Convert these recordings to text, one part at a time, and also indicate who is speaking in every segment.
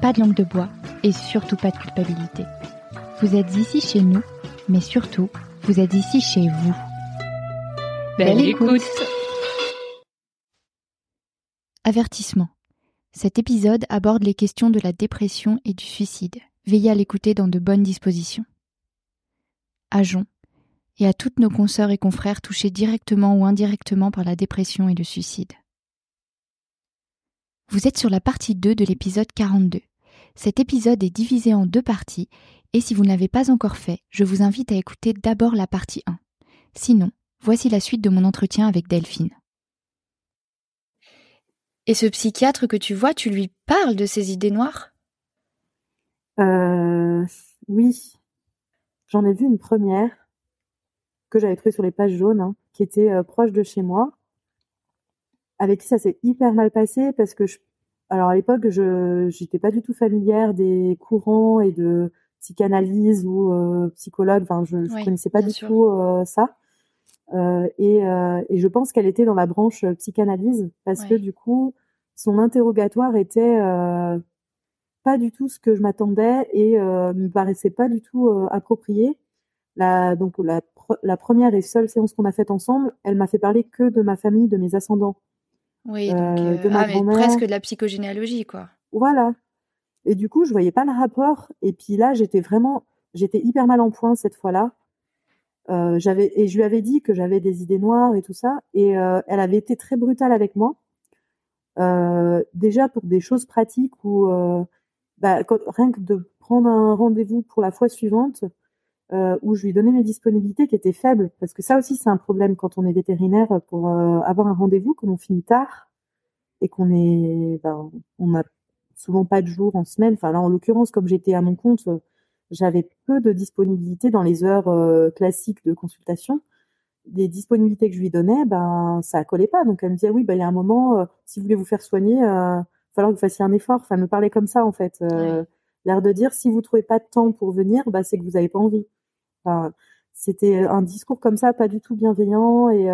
Speaker 1: pas de langue de bois et surtout pas de culpabilité. Vous êtes ici chez nous, mais surtout, vous êtes ici chez vous.
Speaker 2: Belle, écoute.
Speaker 1: Avertissement. Cet épisode aborde les questions de la dépression et du suicide. Veillez à l'écouter dans de bonnes dispositions. À Jon, et à toutes nos consoeurs et confrères touchés directement ou indirectement par la dépression et le suicide. Vous êtes sur la partie 2 de l'épisode 42. Cet épisode est divisé en deux parties et si vous ne l'avez pas encore fait, je vous invite à écouter d'abord la partie 1. Sinon, voici la suite de mon entretien avec Delphine.
Speaker 3: Et ce psychiatre que tu vois, tu lui parles de ses idées noires?
Speaker 4: Euh, Oui. J'en ai vu une première que j'avais trouvée sur les pages jaunes, hein, qui était euh, proche de chez moi, avec qui ça s'est hyper mal passé parce que je, alors à l'époque, je j'étais pas du tout familière des courants et de psychanalyse ou euh, psychologue. Enfin, je, je connaissais pas du tout euh, ça. Euh, et, euh, et, je pense qu'elle était dans la branche psychanalyse parce que du coup, son interrogatoire était pas du tout ce que je m'attendais et me paraissait pas du tout approprié. La, donc la, la première et seule séance qu'on a faite ensemble, elle m'a fait parler que de ma famille, de mes ascendants.
Speaker 3: Oui, donc de ma ah, presque de la psychogénéalogie, quoi.
Speaker 4: Voilà. Et du coup, je voyais pas le rapport. Et puis là, j'étais vraiment, j'étais hyper mal en point cette fois-là. Euh, j'avais et je lui avais dit que j'avais des idées noires et tout ça. Et euh, elle avait été très brutale avec moi. Euh, déjà pour des choses pratiques où bah, rien que de prendre un rendez-vous pour la fois suivante, où je lui donnais mes disponibilités qui étaient faibles, parce que ça aussi c'est un problème quand on est vétérinaire pour avoir un rendez-vous, quand on finit tard et qu'on est, ben, on a souvent pas de jours en semaine. Enfin là, en l'occurrence, comme j'étais à mon compte, j'avais peu de disponibilité dans les heures euh, classiques de consultation. Les disponibilités que je lui donnais, ben ça collait pas. Donc elle me disait oui, ben il y a un moment, euh, si vous voulez vous faire soigner, euh, il falloir que vous fassiez un effort. Enfin, me parler comme ça en fait, l'air de dire si vous trouvez pas de temps pour venir, bah c'est que vous avez pas envie. C'était un discours comme ça, pas du tout bienveillant et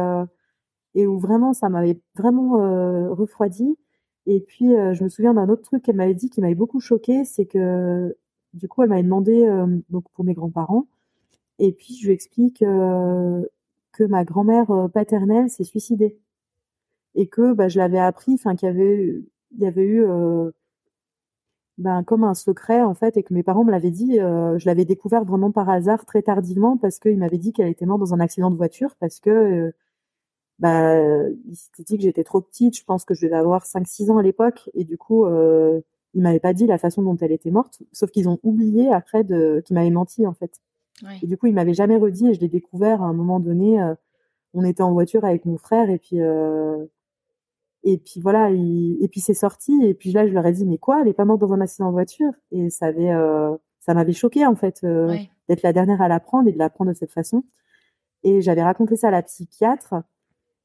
Speaker 4: et où vraiment ça m'avait vraiment refroidi. Et puis, euh, je me souviens d'un autre truc qu'elle m'avait dit qui m'avait beaucoup choqué, c'est que du coup, elle m'avait demandé euh, donc pour mes grands-parents. Et puis, je lui explique euh, que ma grand-mère paternelle s'est suicidée et que bah, je l'avais appris, enfin qu'il y avait eu ben, comme un secret en fait, et que mes parents me l'avaient dit. je l'avais découvert vraiment par hasard très tardivement parce qu'ils m'avaient dit qu'elle était morte dans un accident de voiture parce que bah, il s'était dit que j'étais trop petite. Je pense que je devais avoir 5-6 ans à l'époque. Et du coup, euh, il m'avait pas dit la façon dont elle était morte. Sauf qu'ils ont oublié après de, qu'il m'avait menti, en fait. Et du coup, il m'avait jamais redit et je l'ai découvert à un moment donné. Euh, on était en voiture avec mon frère et puis, euh, et puis voilà, et puis c'est sorti. Et puis là, je leur ai dit, mais quoi, elle est pas morte dans un accident de voiture? Et ça avait, euh, ça m'avait choqué, en fait, euh, d'être la dernière à l'apprendre et de l'apprendre de cette façon. Et j'avais raconté ça à la psychiatre.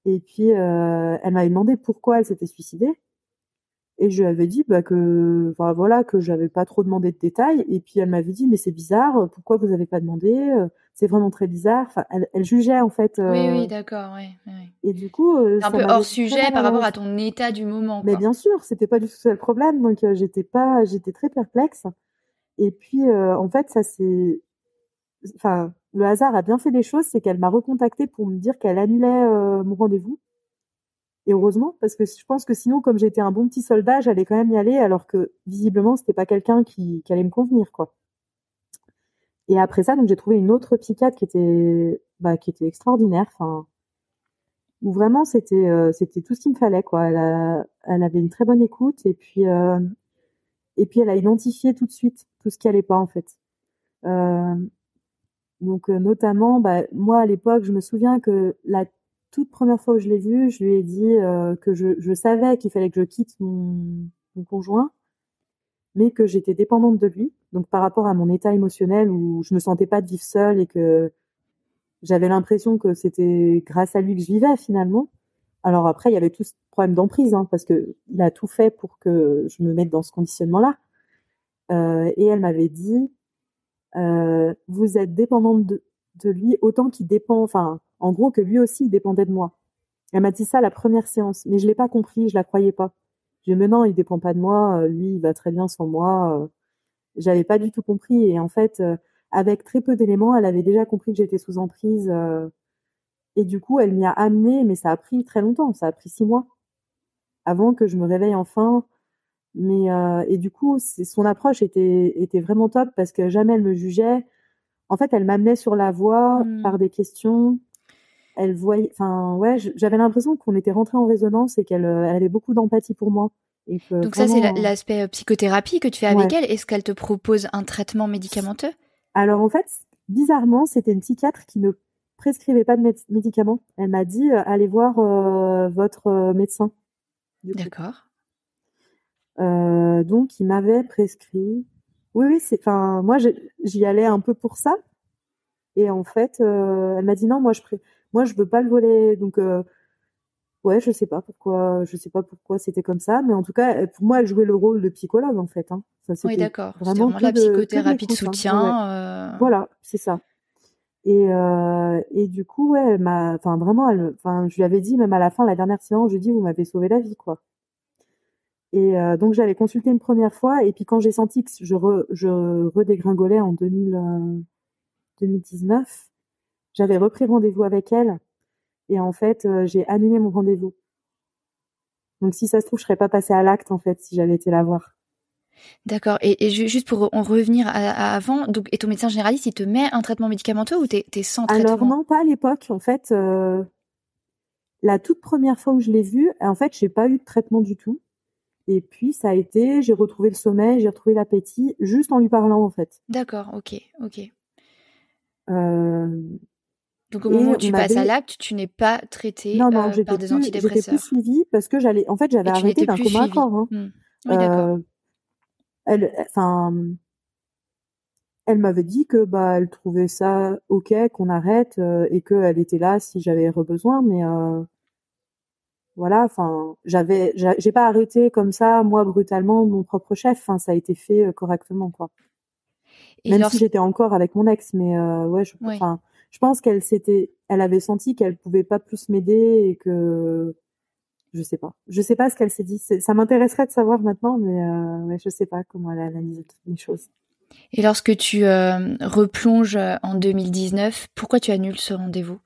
Speaker 4: Et puis, euh, elle m'avait demandé pourquoi elle s'était suicidée. Et je lui avais dit bah, que, enfin, voilà, que j'avais pas trop demandé de détails. Et puis elle m'avait dit mais c'est bizarre, pourquoi vous avez pas demandé C'est vraiment très bizarre. Enfin, elle, elle jugeait en fait.
Speaker 3: Euh... Oui, oui, d'accord, oui, oui.
Speaker 4: Et du coup, euh,
Speaker 3: un peu hors sujet par rapport à ton état du moment.
Speaker 4: Mais bien sûr, c'était pas du tout ça le problème. Donc euh, j'étais pas, j'étais très perplexe. Et puis euh, en fait, ça c'est, enfin, le hasard a bien fait les choses, c'est qu'elle m'a recontacté pour me dire qu'elle annulait euh, mon rendez-vous. Et heureusement, parce que je pense que sinon, comme j'étais un bon petit soldat, j'allais quand même y aller, alors que visiblement, c'était pas quelqu'un qui, allait me convenir, quoi. et après ça, donc j'ai trouvé une autre psychiatre qui était, bah, qui était extraordinaire. Enfin, où vraiment c'était, euh, c'était tout ce qu'il me fallait, quoi. Elle, elle avait une très bonne écoute et puis, euh, et puis elle a identifié tout de suite tout ce qui allait pas en fait. Euh, donc notamment, bah, moi à l'époque, je me souviens que la toute première fois où je l'ai vu, je lui ai dit que je, je savais qu'il fallait que je quitte mon, mon conjoint mais que j'étais dépendante de lui. Donc par rapport à mon état émotionnel où je me sentais pas de vivre seule et que j'avais l'impression que c'était grâce à lui que je vivais finalement. Alors après, il y avait tout ce problème d'emprise, hein, parce que il a tout fait pour que je me mette dans ce conditionnement-là. Euh, et elle m'avait dit, euh, vous êtes dépendante de, de lui autant qu'il dépend, enfin, en gros que lui aussi il dépendait de moi. Elle m'a dit ça la première séance, mais je l'ai pas compris, je la croyais pas. J'ai dit, mais non, il dépend pas de moi, euh, lui, il va très bien sans moi. Euh. J'avais pas du tout compris. Et en fait, euh, avec très peu d'éléments, elle avait déjà compris que j'étais sous emprise. Et du coup, elle m'y a amené, mais ça a pris très longtemps. Ça a pris six mois avant que je me réveille enfin. Mais et du coup, son approche était était vraiment top parce que jamais elle me jugeait. En fait, elle m'amenait sur la voie mmh. par des questions elle voyait, enfin ouais, j'avais l'impression qu'on était rentré en résonance et qu'elle elle avait beaucoup d'empathie pour moi.
Speaker 3: Et Donc ça c'est l'aspect euh, psychothérapie que tu fais avec elle. Est-ce qu'elle te propose un traitement médicamenteux?
Speaker 4: Alors en fait, bizarrement, c'était une psychiatre qui ne prescrivait pas de médicaments. Elle m'a dit euh, allez voir euh, votre médecin.
Speaker 3: D'accord.
Speaker 4: donc il m'avait prescrit. Oui oui, c'est. Enfin moi j'y allais un peu pour ça. Et en fait, elle m'a dit non, moi je pré moi je veux pas le voler donc euh, ouais je sais pas pourquoi je sais pas pourquoi c'était comme ça mais en tout cas pour moi elle jouait le rôle de psychologue en fait hein.
Speaker 3: ça, oui d'accord vraiment, vraiment la psychothérapie de, hein. soutien
Speaker 4: euh. voilà c'est ça et euh, et du coup ouais elle m'a enfin vraiment elle enfin je lui avais dit même à la fin la dernière séance je lui ai dit vous m'avez sauvé la vie quoi et donc j'avais consulté une première fois et puis quand j'ai senti que je je redégringolais en 2000 2019 j'avais repris rendez-vous avec elle et en fait, euh, j'ai annulé mon rendez-vous. Donc si ça se trouve, je serais pas passée à l'acte en fait si j'avais été la voir.
Speaker 3: D'accord. Et, juste pour en revenir à, avant, donc et ton médecin généraliste, il te met un traitement médicamenteux ou t'es es sans traitement?
Speaker 4: Alors non, pas à l'époque. En fait, euh, la toute première fois où je l'ai vu, en fait, j'ai pas eu de traitement du tout. Et puis ça a été, j'ai retrouvé le sommeil, j'ai retrouvé l'appétit, juste en lui parlant en fait.
Speaker 3: D'accord. Ok. Ok.
Speaker 4: Euh,
Speaker 3: donc au moment où tu passes à l'acte, tu n'es pas traité non, non, euh, par des antidépresseurs.
Speaker 4: J'étais plus suivie parce que j'allais, en fait, j'avais arrêté d'un commun accord. Hein. Mmh.
Speaker 3: Oui, d'accord. Euh,
Speaker 4: elle, enfin, elle m'avait dit que bah elle trouvait ça ok qu'on arrête euh, et qu'elle était là si j'avais besoin, mais euh, voilà, enfin, j'avais, j'ai pas arrêté comme ça moi brutalement mon propre chef. Enfin, ça a été fait euh, correctement quoi. Et Même si j'étais encore avec mon ex, mais ouais, je, enfin je pense qu'elle s'était, elle avait senti qu'elle pouvait pas plus m'aider et que je sais pas. Je sais pas ce qu'elle s'est dit. Ça m'intéresserait de savoir maintenant, mais, euh, mais je sais pas comment elle a analysé toutes les choses.
Speaker 3: Et lorsque tu euh, replonges en 2019, pourquoi tu annules ce rendez-vous?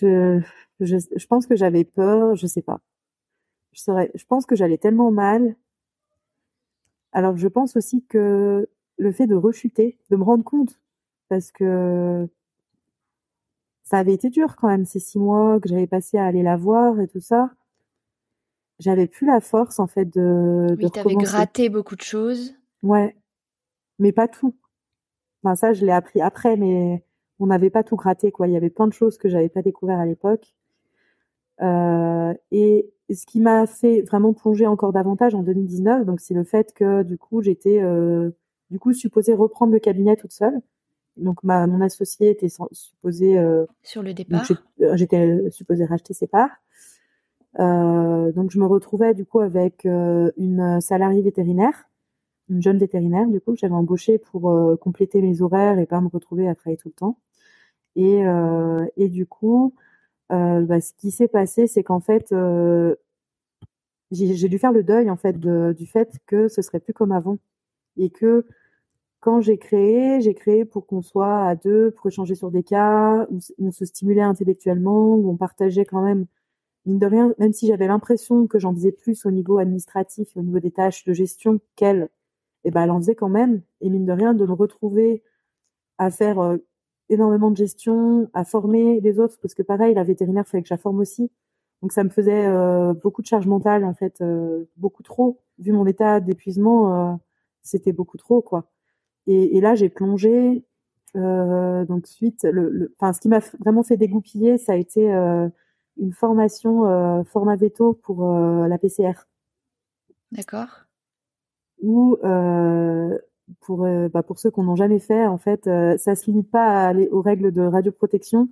Speaker 4: Je, je, je, pense que j'avais peur, je sais pas. Je serais, je pense que j'allais tellement mal. Alors je pense aussi que le fait de rechuter, de me rendre compte parce que ça avait été dur quand même ces six mois que j'avais passé à aller la voir et tout ça. J'avais plus la force en fait de.
Speaker 3: Oui, t'avais gratté beaucoup de choses.
Speaker 4: Ouais, mais pas tout. Enfin ça, je l'ai appris après, mais on n'avait pas tout gratté quoi. Il y avait plein de choses que j'avais pas découvert à l'époque. Euh, et ce qui m'a fait vraiment plonger encore davantage en 2019, donc c'est le fait que du coup j'étais euh, du coup supposée reprendre le cabinet toute seule donc ma mon associé était supposé euh,
Speaker 3: sur le départ.
Speaker 4: Euh, j'étais supposée racheter ses parts. Euh, donc je me retrouvais du coup avec euh, une salariée vétérinaire, une jeune vétérinaire du coup que j'avais embauchée pour euh, compléter mes horaires et pas me retrouver à travailler tout le temps. Et et du coup, bah, ce qui s'est passé, c'est qu'en fait j'ai dû faire le deuil en fait de, du fait que ce serait plus comme avant et que quand j'ai créé, j'ai créé pour qu'on soit à deux, pour échanger sur des cas, où on se stimulait intellectuellement, où on partageait quand même, mine de rien, même si j'avais l'impression que j'en faisais plus au niveau administratif au niveau des tâches de gestion qu'elle, et ben elle en faisait quand même. Et mine de rien, de me retrouver à faire euh, énormément de gestion, à former les autres, parce que pareil, la vétérinaire, fallait que je la forme aussi. Donc ça me faisait euh, beaucoup de charge mentale en fait, euh, beaucoup trop. Vu mon état d'épuisement, c'était beaucoup trop quoi. Et, et là, j'ai plongé. donc suite, le, enfin, ce qui m'a vraiment fait dégoupiller, ça a été une formation format veto pour la PCR.
Speaker 3: D'accord.
Speaker 4: Où pour bah, pour ceux qu'on n'ont jamais fait, en fait, ça se limite pas à aller aux règles de radioprotection.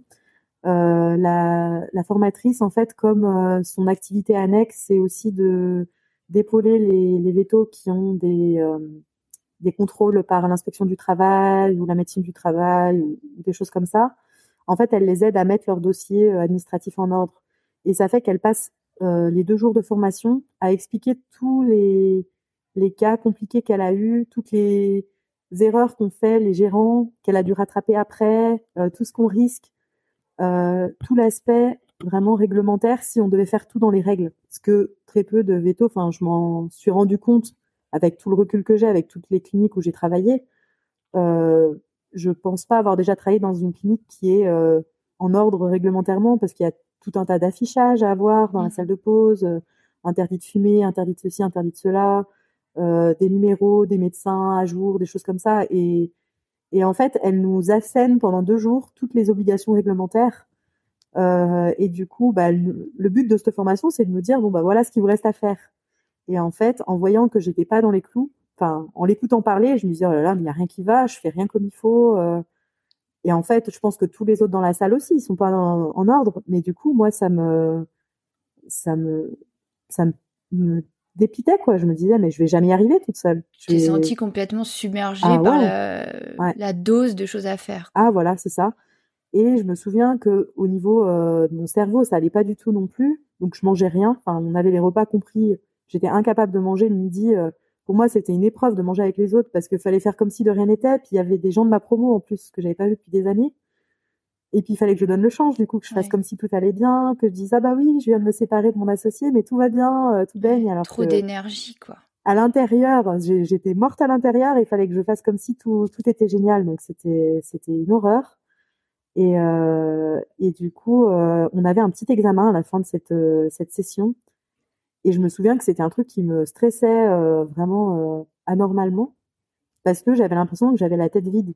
Speaker 4: Euh, la, la, formatrice, en fait, comme son activité annexe, c'est aussi de d'épauler les, les vétos qui ont des des contrôles par l'inspection du travail ou la médecine du travail ou des choses comme ça. En fait, elle les aide à mettre leur dossier administratif en ordre. Et ça fait qu'elle passe les deux jours de formation à expliquer tous les les cas compliqués qu'elle a eu, toutes les erreurs qu'ont fait les gérants, qu'elle a dû rattraper après, euh, tout ce qu'on risque, euh, tout l'aspect vraiment réglementaire si on devait faire tout dans les règles. Parce que très peu de veto, enfin, je m'en suis rendu compte avec tout le recul que j'ai, avec toutes les cliniques où j'ai travaillé. Euh, je pense pas avoir déjà travaillé dans une clinique qui est euh, en ordre réglementairement parce qu'il y a tout un tas d'affichages à avoir dans la mmh. salle de pause, euh, interdit de fumer, interdit de ceci, interdit de cela. Euh, des numéros, des médecins à jour, des choses comme ça. Et, et en fait, elle nous assène pendant deux jours toutes les obligations réglementaires. Et du coup, bah, le, but de cette formation, c'est de nous dire bon bah voilà ce qu'il vous reste à faire. Et en fait, en voyant que j'étais pas dans les clous, enfin en l'écoutant parler, je me disais oh là là, mais il y a rien qui va, je fais rien comme il faut. Euh. Et en fait, je pense que tous les autres dans la salle aussi, ils sont pas en, en ordre. Mais du coup, moi, ça me, ça me, ça me dépitais quoi. Je me disais mais je vais jamais y arriver toute seule.
Speaker 3: Je t'es sentie complètement submergée ah par la... dose de choses à faire.
Speaker 4: Ah voilà, c'est ça. Et je me souviens que au niveau euh, de mon cerveau, ça allait pas du tout non plus. Donc je mangeais rien. Enfin, on avait les repas compris. J'étais incapable de manger le midi. Euh, pour moi, c'était une épreuve de manger avec les autres parce qu'il fallait faire comme si de rien n'était. Puis il y avait des gens de ma promo en plus que j'avais pas vu depuis des années. Et puis il fallait que je donne le change, du coup, que je fasse comme si tout allait bien, que je dise ah bah oui, je viens de me séparer de mon associé, mais tout va bien, euh, tout baigne. Alors
Speaker 3: Trop d'énergie, quoi.
Speaker 4: À l'intérieur, j'étais morte à l'intérieur, il fallait que je fasse comme si tout, tout était génial, donc c'était c'était une horreur. Et, euh, et du coup, euh, on avait un petit examen à la fin de cette, cette session. Et je me souviens que c'était un truc qui me stressait euh, vraiment anormalement, parce que j'avais l'impression que j'avais la tête vide.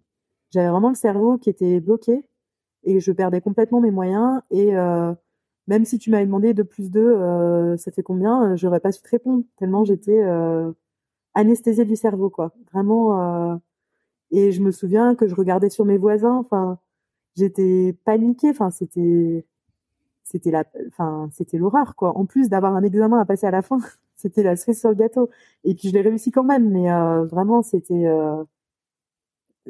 Speaker 4: J'avais vraiment le cerveau qui était bloqué et je perdais complètement mes moyens et euh, même si tu m'avais demandé de plus deux, euh, ça fait combien, euh, j'aurais pas su te répondre tellement j'étais euh, anesthésiée du cerveau quoi, vraiment. et je me souviens que je regardais sur mes voisins, enfin j'étais paniquée, enfin c'était c'était la enfin c'était l'horreur quoi. En plus d'avoir un examen à passer à la fin, c'était la cerise sur le gâteau. Et puis je l'ai réussi quand même, mais vraiment c'était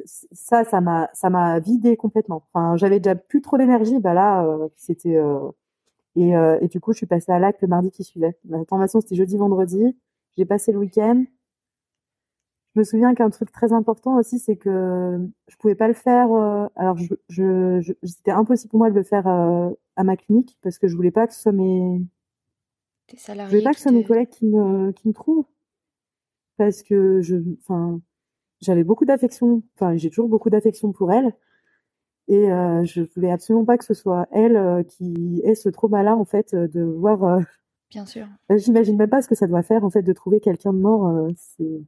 Speaker 4: ça, ça m'a, ça m'a vidé complètement. Enfin, j'avais déjà plus trop d'énergie. Bah là, euh, c'était euh, et, euh, et du coup, je suis passée à l'acte le mardi qui suivait. La formation, c'était jeudi, vendredi. J'ai passé le week-end. Je me souviens qu'un truc très important aussi, c'est que je pouvais pas le faire. alors, je, je, c'était impossible pour moi de le faire à ma clinique parce que je voulais pas que ce soit mes,
Speaker 3: je
Speaker 4: voulais pas que ce soit mes collègues qui me, qui me trouvent parce que je, enfin j'avais beaucoup d'affection, enfin j'ai toujours beaucoup d'affection pour elle. Et euh, je voulais absolument pas que ce soit elle euh, qui ait ce trauma-là en fait de voir. Euh,
Speaker 3: Bien sûr.
Speaker 4: Bah, j'imagine même pas ce que ça doit faire en fait de trouver quelqu'un de mort. Euh, c'est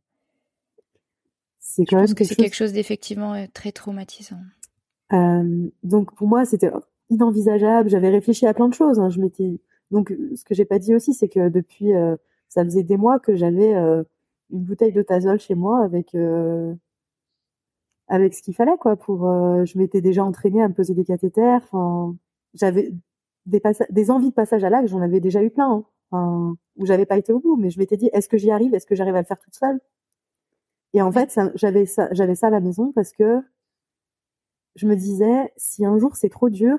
Speaker 3: c'est quand je même pense que c'est quelque chose d'effectivement très traumatisant.
Speaker 4: donc pour moi c'était inenvisageable. J'avais réfléchi à plein de choses. Hein. Je m'étais donc ce que j'ai pas dit aussi c'est que depuis ça faisait des mois que j'avais une bouteille de tazol chez moi avec euh, avec ce qu'il fallait quoi pour euh, je m'étais déjà entraînée à me poser des cathéters enfin j'avais des des envies de passage à l'acte j'en avais déjà eu plein hein. enfin, où j'avais pas été au bout mais je m'étais dit est-ce que j'y arrive? Est-ce que j'arrive à le faire toute seule? Et en fait j'avais ça j'avais ça à la maison parce que je me disais si un jour c'est trop dur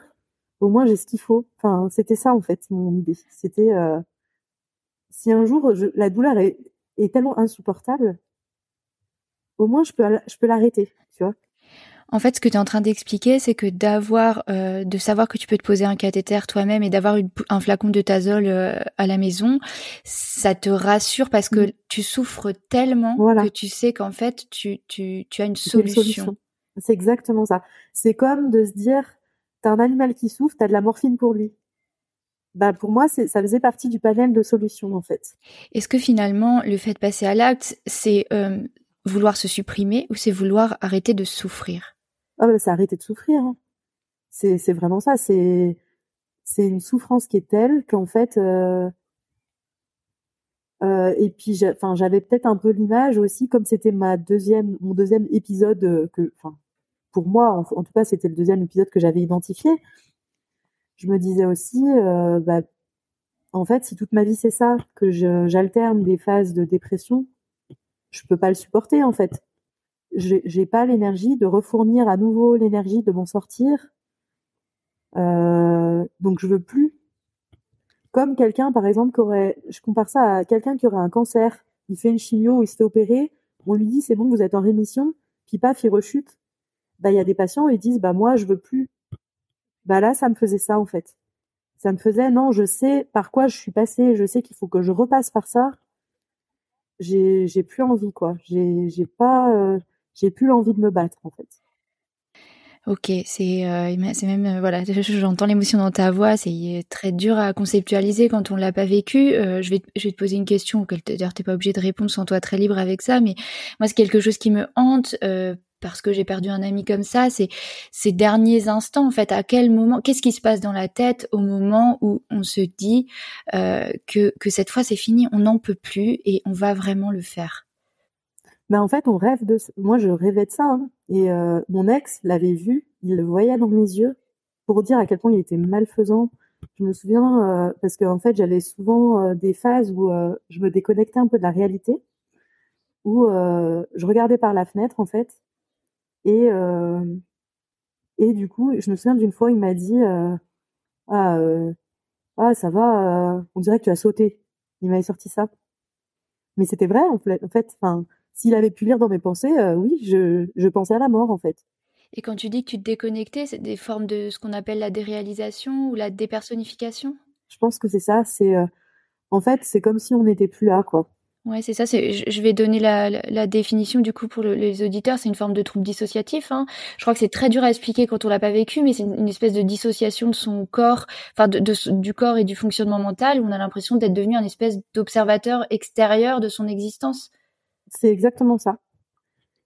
Speaker 4: au moins j'ai ce qu'il faut enfin c'était ça en fait mon idée c'était euh, si un jour je, la douleur est est tellement insupportable, au moins je peux je peux l'arrêter, tu vois.
Speaker 3: En fait, ce que tu es en train d'expliquer, c'est que d'avoir, euh, de savoir que tu peux te poser un cathéter toi-même et d'avoir un flacon de tazol euh, à la maison, ça te rassure parce que tu souffres tellement que tu sais qu'en fait, tu, tu, tu as une solution.
Speaker 4: C'est exactement ça. C'est comme de se dire, t'as un animal qui souffre, t'as de la morphine pour lui. Bah pour moi, ça faisait partie du panel de solutions en fait.
Speaker 3: Est-ce que finalement, le fait de passer à l'acte, c'est euh, vouloir se supprimer ou c'est vouloir arrêter de souffrir?
Speaker 4: Ah bah, c'est arrêter de souffrir. Hein. C'est vraiment ça. C'est c'est une souffrance qui est telle qu'en fait. Euh, euh, et puis, enfin, j'avais peut-être un peu l'image aussi, comme c'était ma deuxième, mon deuxième épisode que, enfin, pour moi, en, tout cas, c'était le deuxième épisode que j'avais identifié. Je me disais aussi, euh, bah, en fait, si toute ma vie c'est ça, que j'alterne des phases de dépression, je peux pas le supporter en fait j'ai pas l'énergie de refournir à nouveau l'énergie de m'en sortir. Euh, donc je veux plus. Comme quelqu'un, par exemple, qui aurait, je compare ça à quelqu'un qui aurait un cancer, il fait une chimio, il se fait opérer, on lui dit c'est bon, vous êtes en rémission, puis paf, il rechute. Bah il y a des patients, ils disent bah moi je veux plus. Bah là, ça me faisait ça en fait. Ça me faisait non, je sais par quoi je suis passée, je sais qu'il faut que je repasse par ça. J'ai j'ai plus envie quoi. J'ai j'ai pas euh, j'ai plus l'envie de me battre en fait.
Speaker 3: Ok, c'est euh, c'est même euh, voilà, j'entends l'émotion dans ta voix, c'est très dur à conceptualiser quand on l'a pas vécu. Je vais je vais te poser une question auquel d'ailleurs t'es pas obligé de répondre, sans toi très libre avec ça, mais moi c'est quelque chose qui me hante parce que j'ai perdu un ami comme ça, ces derniers instants en fait. À quel moment, qu'est-ce qui se passe dans la tête au moment où on se dit que que cette fois c'est fini, on n'en peut plus et on va vraiment le faire?
Speaker 4: Ben en fait, on rêve de. Moi, je rêvais de ça. Hein. Et euh, mon ex l'avait vu, il le voyait dans mes yeux pour dire à quel point il était malfaisant. Je me souviens euh, parce qu'en en fait, j'avais souvent euh, des phases où je me déconnectais un peu de la réalité, où je regardais par la fenêtre en fait, et et du coup, je me souviens d'une fois, il m'a dit ah ah ça va, on dirait que tu as sauté. Il m'avait sorti ça. Mais c'était vrai en fait. En fait, enfin s'il avait pu lire dans mes pensées, euh, oui, je, je pensais à la mort en fait.
Speaker 3: Et quand tu dis que tu te déconnectais, c'est des formes de ce qu'on appelle la déréalisation ou la dépersonnification?
Speaker 4: Je pense que c'est ça. C'est euh, en fait, c'est comme si on n'était plus là, quoi.
Speaker 3: Ouais, c'est ça. Je vais donner la, la, définition du coup pour les auditeurs. C'est une forme de trouble dissociatif. Hein. Je crois que c'est très dur à expliquer quand on l'a pas vécu, mais c'est une, espèce de dissociation de son corps, enfin de, du corps et du fonctionnement mental, où on a l'impression d'être devenu un espèce d'observateur extérieur de son existence.
Speaker 4: C'est exactement ça.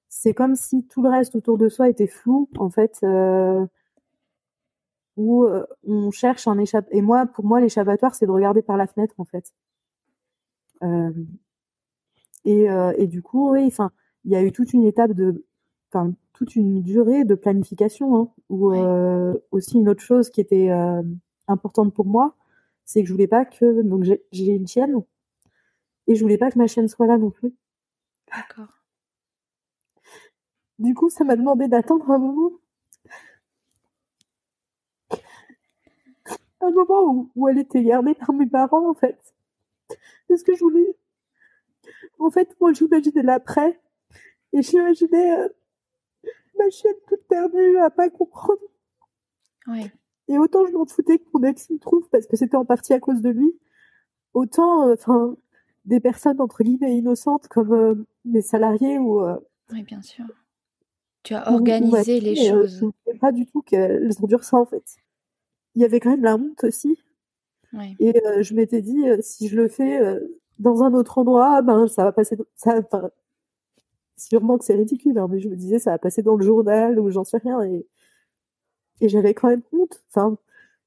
Speaker 4: C'est comme si tout le reste autour de soi était flou, en fait, euh, où euh, on cherche un échappatoire. Et moi, pour moi, l'échappatoire, c'est de regarder par la fenêtre, en fait. Euh, et, euh, et du coup, oui, enfin, il y a eu toute une étape de, enfin, toute une durée de planification, hein, où euh, aussi une autre chose qui était importante pour moi, c'est que je voulais pas que, donc j'ai une chienne, et je voulais pas que ma chienne soit là non plus.
Speaker 3: D'accord.
Speaker 4: Du coup, ça m'a demandé d'attendre un moment. Un moment où, elle était gardée par mes parents, en fait. Parce que je voulais. En fait, moi, j'imaginais l'après. Et j'imaginais euh, ma chienne toute perdue à pas comprendre.
Speaker 3: Oui.
Speaker 4: Et autant je m'en foutais que mon ex me trouve parce que c'était en partie à cause de lui. Autant, euh, enfin, des personnes entre guillemets innocentes comme euh, des salariés ou
Speaker 3: oui bien sûr tu as organisé les choses
Speaker 4: pas du tout qu'elles ont dû ça en fait il y avait quand même la honte aussi et je m'étais dit si je le fais dans un autre endroit ben ça va passer ça sûrement que c'est ridicule hein, mais je me disais ça va passer dans le journal ou j'en sais rien et et j'avais quand même honte enfin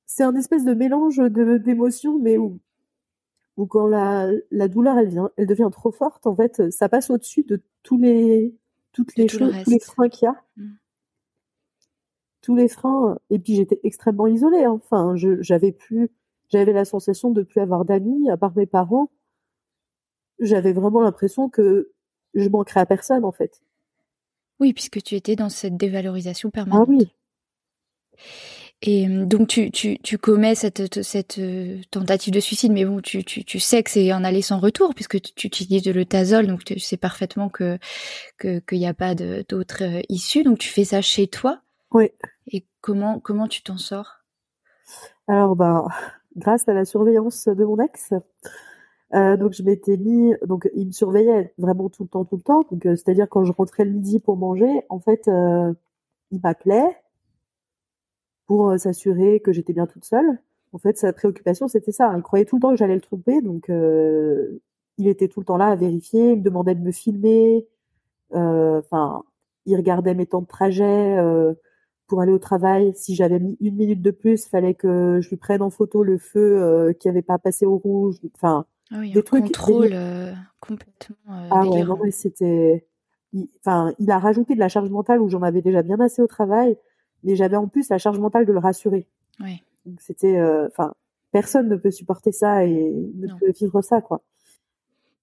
Speaker 4: c'est un espèce de mélange de d'émotions mais où ou quand la, la douleur elle vient, elle devient trop forte, en fait, ça passe au-dessus de tous les toutes les choses, tous les freins qu'il y a. Mm. Tous les freins. Et puis j'étais extrêmement isolée. Hein. Enfin, j'avais plus, j'avais la sensation de plus avoir d'amis à part mes parents. J'avais vraiment l'impression que je manquerais à personne en fait.
Speaker 3: Oui, puisque tu étais dans cette dévalorisation permanente.
Speaker 4: Ah oui.
Speaker 3: Et donc tu, tu, tu commets cette, cette tentative de suicide, mais bon, tu, sais que c'est un aller sans retour puisque tu, utilises de l'eutazole, donc tu sais parfaitement que qu'il n'y a pas d'autre issue. Donc tu fais ça chez toi.
Speaker 4: Oui.
Speaker 3: Et comment comment tu t'en sors?
Speaker 4: Alors ben, grâce à la surveillance de mon ex, euh, donc je m'étais mis, donc il me surveillait vraiment tout le temps, tout le temps. Donc euh, c'est-à-dire quand je rentrais le midi pour manger, en fait, euh, il m'appelait pour s'assurer que j'étais bien toute seule. En fait, sa préoccupation c'était ça. Il croyait tout le temps que j'allais le tromper, donc il était tout le temps là à vérifier. Il me demandait de me filmer. Enfin, il regardait mes temps de trajet pour aller au travail. Si j'avais mis une minute de plus, fallait que je lui prenne en photo le feu qui avait pas passé au rouge. Enfin
Speaker 3: oui, des trucs contrôle euh, complètement euh, ah ouais non
Speaker 4: mais c'était enfin il, a rajouté de la charge mentale où j'en avais déjà bien assez au travail mais j'avais en plus la charge mentale de le rassurer.
Speaker 3: Oui.
Speaker 4: donc c'était euh, enfin personne ne peut supporter ça et ne peut vivre ça quoi.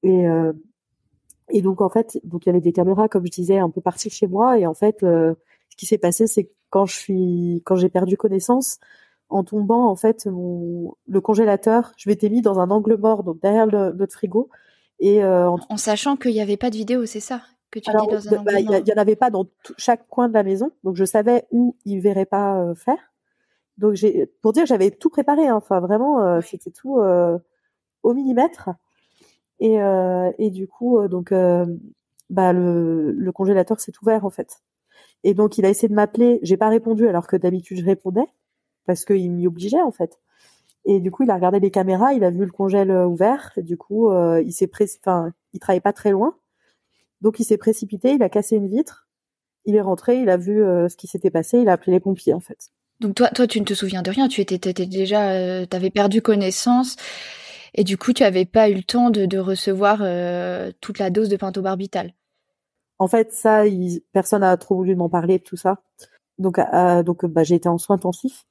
Speaker 4: Et euh, et donc en fait donc il y avait des caméras comme je disais un peu partout chez moi et en fait ce qui s'est passé c'est quand je suis quand j'ai perdu connaissance en tombant en fait mon le congélateur, je m'étais mis dans un angle mort donc derrière le, notre frigo et euh,
Speaker 3: en... sachant qu'il n'y avait pas de vidéo, c'est ça que tu dis dans un
Speaker 4: bah, Il y, en avait pas dans chaque coin de la maison, donc je savais où ils verraient pas euh, faire. Donc j'ai pour dire j'avais tout préparé, hein. enfin vraiment euh, c'était tout au millimètre. Et, et du coup donc bah le, le congélateur s'est ouvert en fait. Et donc il a essayé de m'appeler, j'ai pas répondu alors que d'habitude je répondais parce qu'il m'y obligeait en fait. Et du coup, il a regardé les caméras, il a vu le congèle euh, ouvert, et du coup, euh, il s'est enfin, il travaillait pas très loin, donc il s'est précipité, il a cassé une vitre, il est rentré, il a vu euh, ce qui s'était passé, il a appelé les pompiers en fait.
Speaker 3: Donc toi, toi, tu ne te souviens de rien, tu étais, étais déjà, tu avais perdu connaissance, et du coup, tu avais pas eu le temps de, de recevoir toute la dose de pentobarbital.
Speaker 4: En fait, ça, personne n'a trop voulu m'en parler de tout ça. Donc, donc, bah, j'ai été en soins intensifs.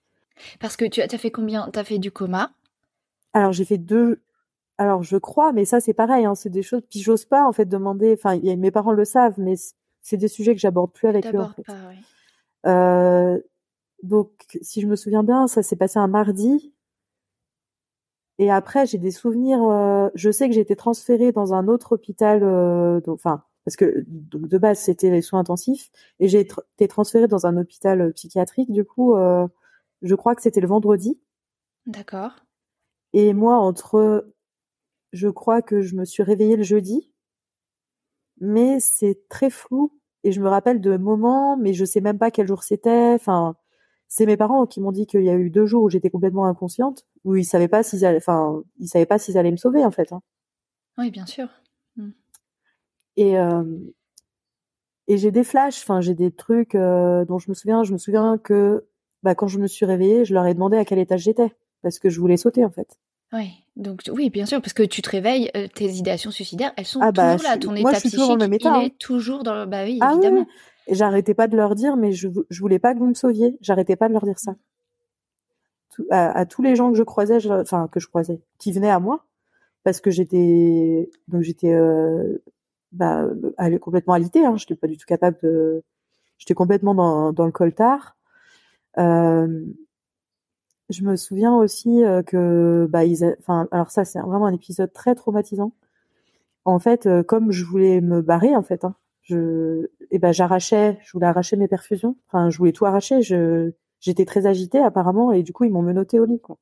Speaker 3: Parce que tu as, fait combien? Tu as fait du coma?
Speaker 4: Alors j'ai fait deux. Alors je crois, mais ça c'est pareil, hein, c'est des choses. Puis j'ose pas en fait demander. Enfin, mes parents le savent, mais c'est des sujets que j'aborde plus avec eux. En fait. pas, oui. euh, donc si je me souviens bien, ça s'est passé un mardi. Et après, j'ai des souvenirs. Euh, je sais que j'ai été transférée dans un autre hôpital. Euh, enfin, parce que donc de base c'était les soins intensifs, et j'ai été transférée dans un hôpital psychiatrique. Du coup, euh, je crois que c'était le vendredi.
Speaker 3: D'accord.
Speaker 4: Et moi, entre, je crois que je me suis réveillée le jeudi, mais c'est très flou. Et je me rappelle de moments, mais je sais même pas quel jour c'était. Enfin, c'est mes parents qui m'ont dit qu'il y a eu deux jours où j'étais complètement inconsciente, où ils savaient pas s'ils allaient, enfin, ils savaient pas s'ils allaient me sauver en fait. Hein.
Speaker 3: Oui, bien sûr.
Speaker 4: Hmm. Et euh, et j'ai des flashs, enfin j'ai des trucs euh, dont je me souviens. Je me souviens que bah, quand je me suis réveillée, je leur ai demandé à quel étage j'étais parce que je voulais sauter en fait.
Speaker 3: Oui, donc oui, bien sûr, parce que tu te réveilles, euh, tes idéations suicidaires, elles sont ah bah, toujours là, ton état psychique, toujours dans le il est toujours dans le... Bah oui, ah évidemment.
Speaker 4: Et j'arrêtais pas de leur dire, mais je, je voulais pas que vous me sauviez, j'arrêtais pas de leur dire ça. à, tous les gens que je croisais, enfin que je croisais, qui venaient à moi, parce que j'étais, donc j'étais, euh, bah, complètement alitée, hein, j'étais pas du tout capable de, j'étais complètement dans, dans le coltard. Euh, je me souviens aussi euh, que, bah, ils, enfin, alors ça, c'est vraiment un épisode très traumatisant. En fait, euh, comme je voulais me barrer, en fait, hein, je, et eh ben, j'arrachais, je voulais arracher mes perfusions. Enfin, je voulais tout arracher. Je, j'étais très agitée apparemment, et du coup, ils m'ont menotté au lit, quoi.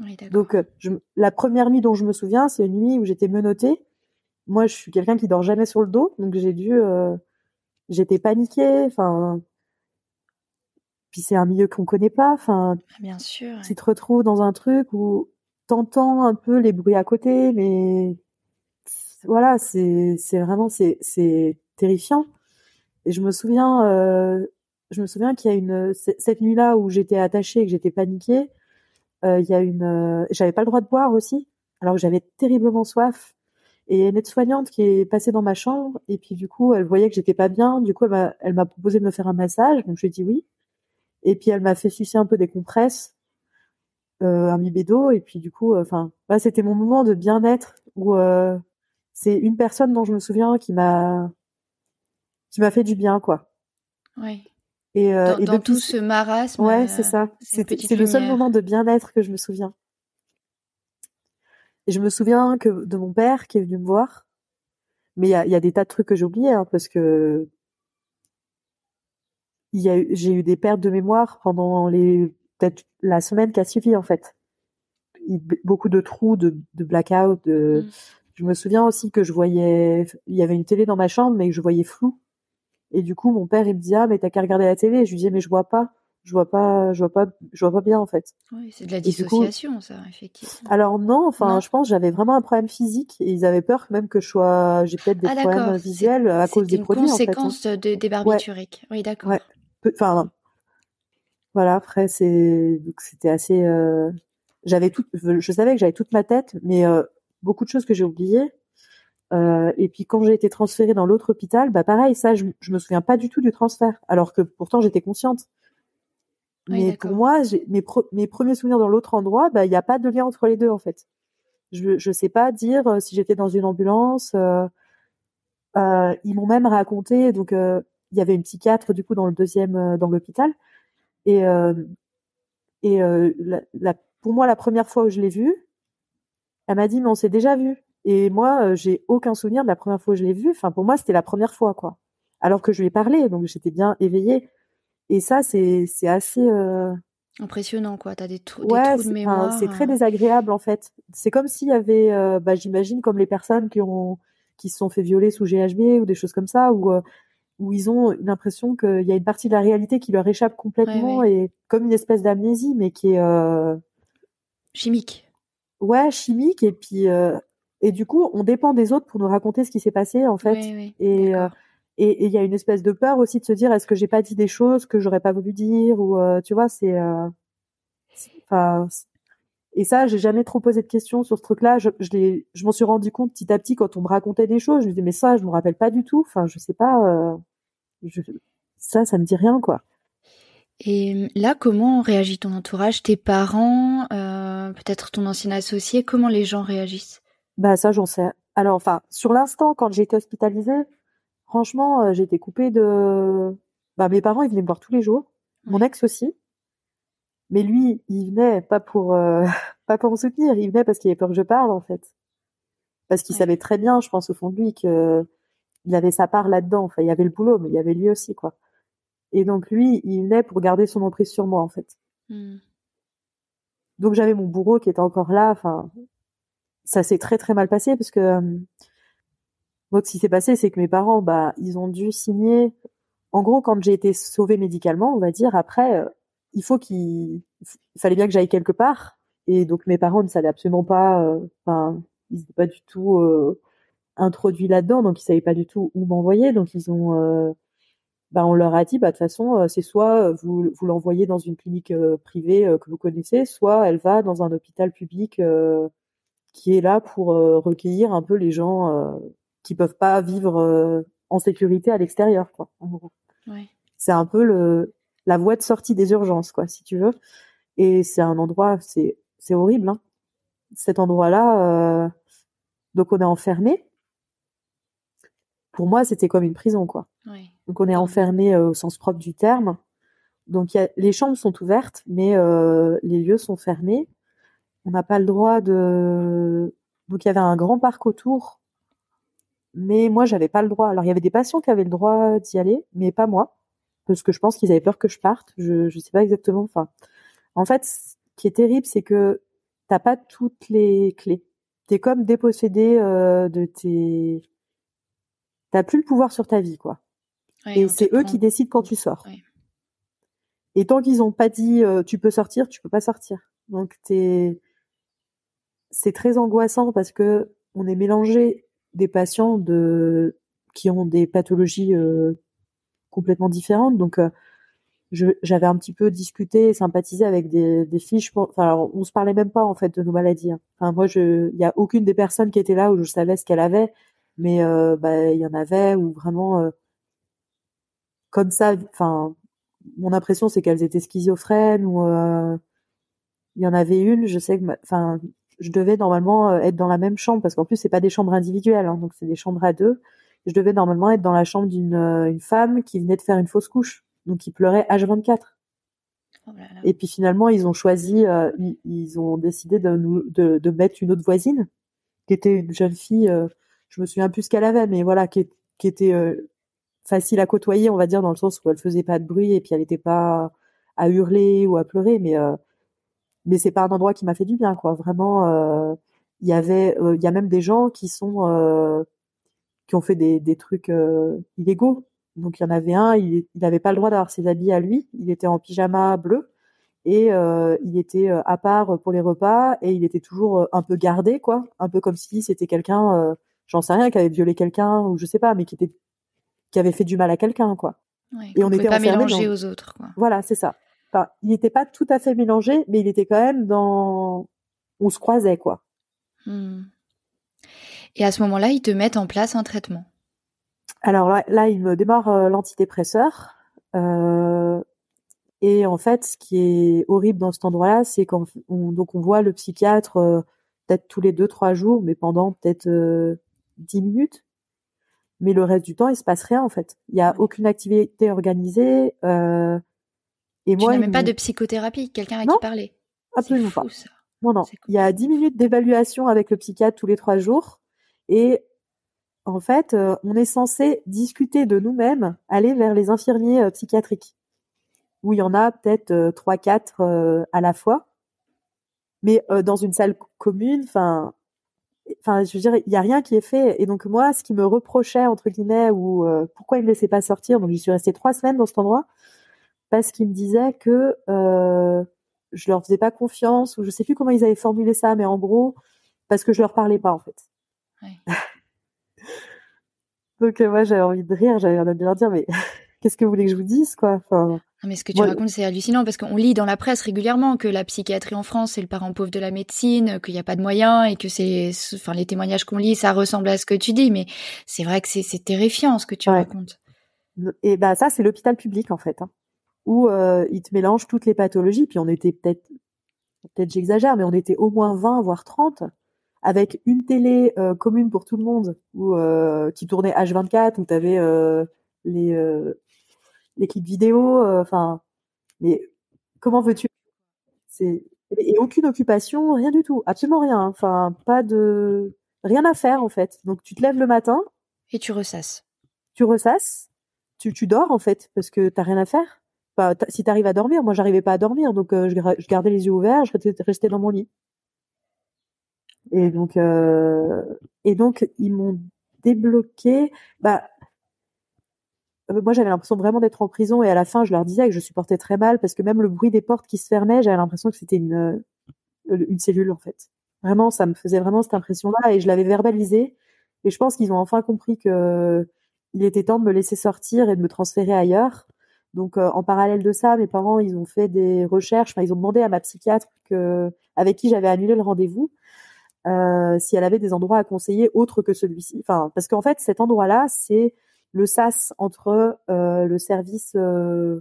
Speaker 3: Oui,
Speaker 4: Donc, je, la première nuit dont je me souviens, c'est une nuit où j'étais menottée. Moi, je suis quelqu'un qui dort jamais sur le dos, donc j'ai dû, j'étais paniquée. Enfin, puis c'est un milieu qu'on connaît pas. Enfin,
Speaker 3: ah, bien sûr.
Speaker 4: Tu te retrouves dans un truc où t'entends un peu les bruits à côté, mais voilà, c'est c'est vraiment c'est c'est terrifiant. Et je me souviens, euh, je me souviens qu'il y a une cette nuit-là où j'étais attachée et que j'étais paniquée. Euh, il y a une, euh, j'avais pas le droit de boire aussi, alors que j'avais terriblement soif. Et une aide-soignante qui est passée dans ma chambre et puis du coup elle voyait que j'étais pas bien. Du coup elle m'a elle m'a proposé de me faire un massage, donc je lui ai dit oui. Et puis elle m'a fait sucer un peu des compresses, euh, un bibédo, et puis du coup, euh, enfin, c'était mon moment de bien-être où euh, c'est une personne dont je me souviens qui m'a qui m'a fait du bien, quoi.
Speaker 3: Oui.
Speaker 4: Et, euh,
Speaker 3: dans,
Speaker 4: et
Speaker 3: dans
Speaker 4: depuis-
Speaker 3: tout ce marasme.
Speaker 4: Ouais,
Speaker 3: euh,
Speaker 4: c'est ça.
Speaker 3: c'est
Speaker 4: le seul moment de bien-être que je me souviens. Et je me souviens que de mon père qui est venu me voir. Mais il y a, il y a des tas de trucs que j'ai oubliés, hein, parce que il y a eu, j'ai eu des pertes de mémoire pendant les peut-être la semaine qui a suivi en fait. Il- beaucoup de trous, de, de blackout. De...
Speaker 3: Mm.
Speaker 4: Je me souviens aussi que je voyais, il y avait une télé dans ma chambre, mais que je voyais flou. Et du coup, mon père il me dit ah mais t'as qu'à regarder la télé. Je lui disais mais je vois pas, je vois pas, je vois pas, je vois pas bien en fait.
Speaker 3: Oui, c'est de la
Speaker 4: du coup-
Speaker 3: dissociation, ça, effectivement.
Speaker 4: Alors non, enfin,
Speaker 3: Non.
Speaker 4: je pense que j'avais vraiment un problème physique et ils avaient peur même que je sois, j'ai peut-être des
Speaker 3: Ah,
Speaker 4: problèmes visuels à cause des
Speaker 3: une
Speaker 4: produits en fait. hein.
Speaker 3: conséquence de- des barbituriques. Oui, d'accord.
Speaker 4: Ouais. Peu- Enfin, voilà. Après, c'est donc c'était assez. euh, J'avais tout, je savais que j'avais toute ma tête, mais euh, beaucoup de choses que j'ai oubliées. Euh, et puis quand j'ai été transférée dans l'autre hôpital, bah pareil, ça, je, je me souviens pas du tout du transfert, alors que pourtant j'étais consciente. Mais pour moi, mes, pro- mes premiers souvenirs dans l'autre endroit, bah il n'y a pas de lien entre les deux en fait. Je je sais pas dire euh, si j'étais dans une ambulance. euh, euh, ils m'ont même raconté donc euh, il y avait une psychiatre du coup dans le deuxième euh, dans l'hôpital et euh, et euh, la, la- pour moi la première fois où je l'ai vue, elle m'a dit mais on s'est déjà vu et moi j'ai aucun souvenir de la première fois où je l'ai vue. Enfin pour moi c'était la première fois quoi. Alors que je lui ai parlé donc j'étais bien éveillée et ça c'est c'est assez
Speaker 3: Impressionnant, quoi. T'as des, trous, des trous de mémoire.
Speaker 4: c'est très désagréable en fait. C'est comme s'il y avait, euh, bah, j'imagine comme les personnes qui ont qui se sont fait violer sous GHB ou des choses comme ça, où euh, où ils ont l'impression qu'il y a une partie de la réalité qui leur échappe complètement
Speaker 3: Ouais,
Speaker 4: et comme une espèce d'amnésie, mais qui est euh,
Speaker 3: Chimique.
Speaker 4: ouais chimique et puis euh, et du coup on dépend des autres pour nous raconter ce qui s'est passé en fait. Et euh, et il y a une espèce de peur aussi de se dire est-ce que j'ai pas dit des choses que j'aurais pas voulu dire ou euh, tu vois c'est euh, enfin et ça j'ai jamais trop posé de questions sur ce truc-là. Je je l'ai je m'en suis rendu compte petit à petit quand on me racontait des choses. Je me disais mais ça je me rappelle pas du tout. Enfin je sais pas euh, je, ça ça me dit rien quoi.
Speaker 3: Et là, comment réagit ton entourage, tes parents, euh, peut-être ton ancien associé Comment les gens réagissent?
Speaker 4: Bah ça j'en sais. Alors enfin sur l'instant quand j'ai été hospitalisée franchement euh, j'ai été coupée de bah mes parents ils venaient me voir tous les jours. Mon ex aussi. Mais lui il venait pas pour euh, pas pour me soutenir. Il venait parce qu'il avait peur que je parle en fait. Parce qu'il
Speaker 3: Ouais.
Speaker 4: savait très bien je pense au fond de lui que il avait sa part là-dedans enfin il y avait le boulot mais il y avait lui aussi quoi et donc lui il venait pour garder son emprise sur moi en fait
Speaker 3: Hmm.
Speaker 4: donc j'avais mon bourreau qui était encore là. Enfin, ça s'est très très mal passé parce que euh, moi, ce qui s'est passé, c'est que mes parents, bah, ils ont dû signer. En gros, quand j'ai été sauvée médicalement, on va dire, après, euh, il faut qu'il, il fallait bien que j'aille quelque part. Et donc mes parents ne savaient absolument pas. euh, Enfin, ils n'étaient pas du tout introduits là-dedans, donc ils savaient pas du tout où m'envoyer. Donc ils ont euh, bah, on leur a dit, bah, de toute façon, euh, c'est soit euh, vous, vous l'envoyez dans une clinique euh, privée euh, que vous connaissez, soit elle va dans un hôpital public qui est là pour recueillir un peu les gens qui peuvent pas vivre en sécurité à l'extérieur, quoi. en gros.
Speaker 3: Ouais.
Speaker 4: C'est un peu le la voie de sortie des urgences, quoi, si tu veux. Et c'est un endroit, c'est c'est horrible, hein. Cet endroit-là, donc on est enfermé. Pour moi, c'était comme une prison, quoi. Donc on est enfermé euh, au sens propre du terme. Donc il y a, les chambres sont ouvertes, mais euh, les lieux sont fermés. On n'a pas le droit de. Donc il y avait un grand parc autour, mais moi j'avais pas le droit. Alors il y avait des patients qui avaient le droit d'y aller, mais pas moi, parce que je pense qu'ils avaient peur que je parte. Je je sais pas exactement. Enfin, en fait, ce qui est terrible, c'est que t'as pas toutes les clés. T'es comme dépossédé euh, de tes. T'as plus le pouvoir sur ta vie, quoi.
Speaker 3: Ouais,
Speaker 4: Et c'est eux qui décident quand tu sors.
Speaker 3: Ouais.
Speaker 4: Et tant qu'ils ont pas dit euh, tu peux sortir, tu peux pas sortir. Donc t'es, c'est très angoissant parce que on est mélangé des patients de qui ont des pathologies euh, complètement différentes. Donc euh, j'avais un petit peu discuté, et sympathisé avec des, des filles. je pense- Enfin, alors, on se parlait même pas en fait de nos maladies. hein. Enfin, moi, je, il y a aucune des personnes qui étaient là où je savais ce qu'elle avait, mais euh, bah il y en avait où vraiment euh, comme ça. Enfin, mon impression c'est qu'elles étaient schizophrènes ou euh, il y en avait une. Je sais que, enfin, je devais normalement euh, être dans la même chambre parce qu'en plus c'est pas des chambres individuelles, hein, donc c'est des chambres à deux. Je devais normalement être dans la chambre d'une euh, une femme qui venait de faire une fausse couche. Donc il pleurait H24. Et puis finalement, ils ont choisi, euh, ils, ont décidé de, nous, de, de, mettre une autre voisine, qui était une jeune fille, euh, je me souviens plus ce qu'elle avait, mais voilà, qui, qui était euh, facile à côtoyer, on va dire, dans le sens où elle faisait pas de bruit et puis elle n'était pas à hurler ou à pleurer, mais mais c'est pas un endroit qui m'a fait du bien, quoi. Vraiment, il y avait, il y a même des gens qui sont qui ont fait des, des trucs illégaux. Donc il y en avait un, il n'avait pas le droit d'avoir ses habits à lui, il était en pyjama bleu et euh, il était euh, à part pour les repas et il était toujours euh, un peu gardé quoi, un peu comme si c'était quelqu'un, j'en sais rien, qui avait violé quelqu'un ou je sais pas, mais qui était qui avait fait du mal à quelqu'un quoi.
Speaker 3: et on n'était pas mélangé aux autres quoi.
Speaker 4: Voilà, c'est ça. Enfin, il n'était pas tout à fait mélangé, mais il était quand même dans, on se croisait quoi.
Speaker 3: Hmm. Et à ce moment-là, ils te mettent en place un traitement.
Speaker 4: Alors là, là il me démarre euh, l'antidépresseur. Euh, et en fait, ce qui est horrible dans cet endroit-là, c'est qu'on donc on voit le psychiatre euh, peut-être tous les deux trois jours, mais pendant peut-être dix minutes. Mais le reste du temps, il se passe rien en fait. Il y a aucune activité organisée. Euh,
Speaker 3: et tu n'as même pas de psychothérapie, quelqu'un à qui parler.
Speaker 4: Absolument pas. Non, non. Il y a dix minutes d'évaluation avec le psychiatre tous les trois jours. Et en fait, euh, on est censé discuter de nous-mêmes, aller vers les infirmiers euh, psychiatriques, où il y en a peut-être euh, trois, quatre à la fois, mais dans une salle commune. Enfin, enfin, je veux dire, il y a rien qui est fait. Et donc moi, ce qui me reprochait entre guillemets, ou pourquoi il me laissait pas sortir, donc j'y suis restée trois semaines dans cet endroit, parce qu'il me disait que je leur faisais pas confiance, ou je sais plus comment ils avaient formulé ça, mais en gros, parce que je leur parlais pas en fait. Donc euh, moi j'avais envie de rire, j'avais envie de leur dire mais qu'est-ce que vous voulez que je vous dise quoi? Enfin,
Speaker 3: mais ce que tu racontes c'est hallucinant parce qu'on lit dans la presse régulièrement que la psychiatrie en France c'est le parent pauvre de la médecine, qu'il n'y a pas de moyens et que c'est enfin les témoignages qu'on lit ça ressemble à ce que tu dis mais c'est vrai que c'est terrifiant ce que tu racontes.
Speaker 4: Et bah ça c'est l'hôpital public en fait hein, où euh, ils te mélangent toutes les pathologies puis on était peut-être peut-être j'exagère mais on était au moins 20 voire 30 avec une télé euh, commune pour tout le monde, ou euh, qui tournait H24, où tu avais les les clips vidéo, enfin, mais comment veux-tu? C'est et aucune occupation, rien du tout, absolument rien. Enfin, pas de rien à faire en fait. Donc tu te lèves le matin
Speaker 3: et tu ressasses.
Speaker 4: Tu ressasses, tu, tu dors en fait parce que t'as rien à faire. Enfin, si t'arrives à dormir, moi j'arrivais pas à dormir, donc je, je, gardais les yeux ouverts, je restais dans mon lit. Et donc, euh, et donc ils m'ont débloqué. Bah, euh, moi j'avais l'impression vraiment d'être en prison et à la fin je leur disais que je supportais très mal parce que même le bruit des portes qui se fermaient, j'avais l'impression que c'était une euh, une cellule en fait. Vraiment, ça me faisait vraiment cette impression-là et je l'avais verbalisé. Et je pense qu'ils ont enfin compris que il était temps de me laisser sortir et de me transférer ailleurs. Donc en parallèle de ça, mes parents ils ont fait des recherches. Ils ont demandé à ma psychiatre que avec qui j'avais annulé le rendez-vous euh, si elle avait des endroits à conseiller autres que celui-ci. Enfin, parce qu'en fait, cet endroit-là, c'est le sas entre euh, le service, euh,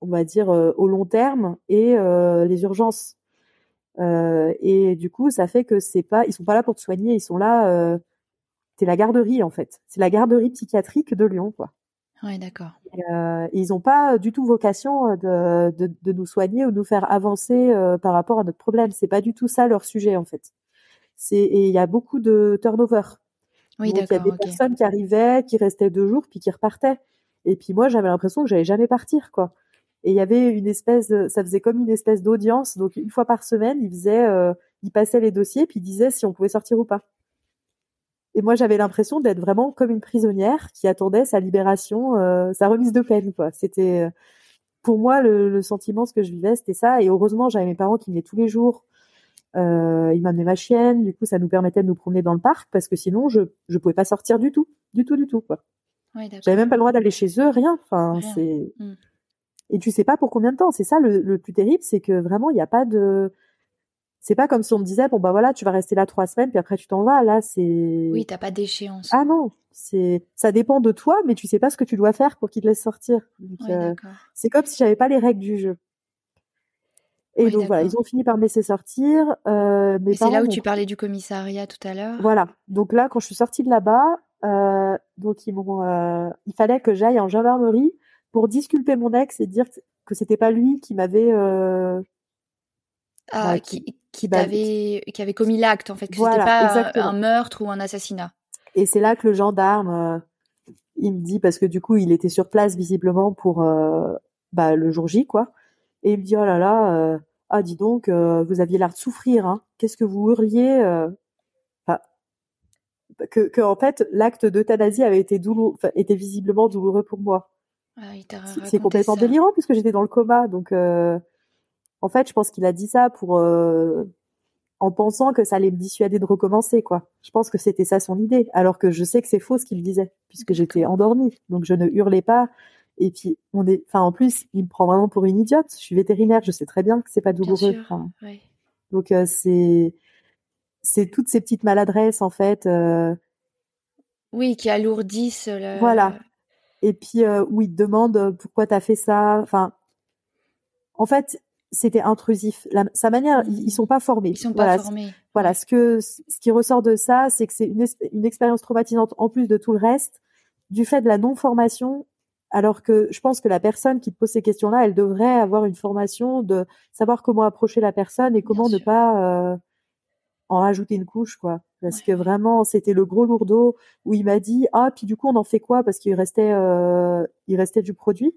Speaker 4: on va dire, au long terme et les urgences. et du coup, ça fait que c'est pas, ils sont pas là pour te soigner, ils sont là. c'est la garderie en fait. C'est la garderie psychiatrique de Lyon, quoi.
Speaker 3: Ouais, d'accord.
Speaker 4: Euh, ils n'ont pas du tout vocation de, de, de, nous soigner ou de nous faire avancer euh, par rapport à notre problème. C'est pas du tout ça leur sujet en fait. C'est et il y a beaucoup de turnover.
Speaker 3: Oui,
Speaker 4: d'accord. Il y a des personnes qui arrivaient, qui restaient deux jours, puis qui repartaient. Et puis moi, j'avais l'impression que j'allais jamais partir, quoi. Et il y avait une espèce, de, ça faisait comme une espèce d'audience. Donc une fois par semaine, ils faisaient, euh, ils passaient les dossiers, puis ils disaient si on pouvait sortir ou pas. Et moi, j'avais l'impression d'être vraiment comme une prisonnière qui attendait sa libération, euh, sa remise de peine. Quoi. C'était euh, pour moi le, sentiment, ce que je vivais, c'était ça. Et heureusement, j'avais mes parents qui venaient tous les jours. Euh, ils m'amenaient ma chienne. Du coup, ça nous permettait de nous promener dans le parc parce que sinon, je je pouvais pas sortir du tout, du tout, du tout. Quoi. j'avais même pas le droit d'aller chez eux, rien. Enfin, c'est mmh. et tu sais pas pour combien de temps. C'est ça le, le plus terrible, c'est que vraiment, il n'y a pas de c'est pas comme si on me disait bon bah voilà tu vas rester là trois semaines puis après tu t'en vas là c'est
Speaker 3: oui t'as pas d'échéance
Speaker 4: ah non c'est ça dépend de toi mais tu sais pas ce que tu dois faire pour qu'il te laisse sortir
Speaker 3: euh,
Speaker 4: c'est comme si j'avais pas les règles du jeu et donc voilà ils ont fini par me laisser sortir euh, mais
Speaker 3: c'est là où tu parlais du commissariat tout à l'heure
Speaker 4: voilà donc là quand je suis sortie de là-bas euh, donc ils m'ont euh, il fallait que j'aille en gendarmerie pour disculper mon ex et dire que c'était pas lui qui m'avait euh,
Speaker 3: ah,
Speaker 4: bah,
Speaker 3: qui, qui, t'avait, qui avait commis l'acte, en fait, que c'était pas un meurtre ou un assassinat.
Speaker 4: Et c'est là que le gendarme, il me dit, parce que du coup, il était sur place visiblement pour bah, le jour J, quoi. Et il me dit, oh là là, euh, ah dis donc, vous aviez l'air de souffrir, hein. Qu'est-ce que vous hurliez enfin, que, que, en fait, l'acte d'euthanasie avait été douloureux, était visiblement douloureux pour moi.
Speaker 3: Ah,
Speaker 4: c'est complètement délirant puisque j'étais dans le coma, donc en fait, je pense qu'il a dit ça pour euh, en pensant que ça allait me dissuader de recommencer, quoi. Je pense que c'était ça son idée, alors que je sais que c'est faux ce qu'il disait, puisque j'étais endormie, donc je ne hurlais pas. Et puis on est, enfin en plus, il me prend vraiment pour une idiote. Je suis vétérinaire, je sais très bien que c'est pas douloureux. Donc euh, c'est c'est toutes ces petites maladresses en fait. Euh...
Speaker 3: Oui, qui alourdissent. Le...
Speaker 4: Voilà. Et puis euh, où il te demande pourquoi t'as fait ça. Enfin, en fait, c'était intrusif. sa manière, ils, sont pas formés.
Speaker 3: Ils sont pas voilà, formés.
Speaker 4: Voilà, ce que ce qui ressort de ça, c'est que c'est une, une expérience traumatisante en plus de tout le reste, du fait de la non formation. Alors que je pense que la personne qui te pose ces questions-là, elle devrait avoir une formation de savoir comment approcher la personne et comment ne pas euh, en rajouter une couche, quoi. Parce que vraiment, c'était le gros lourdeau où il m'a dit ah puis du coup on en fait quoi? Parce qu'il restait euh, il restait du produit.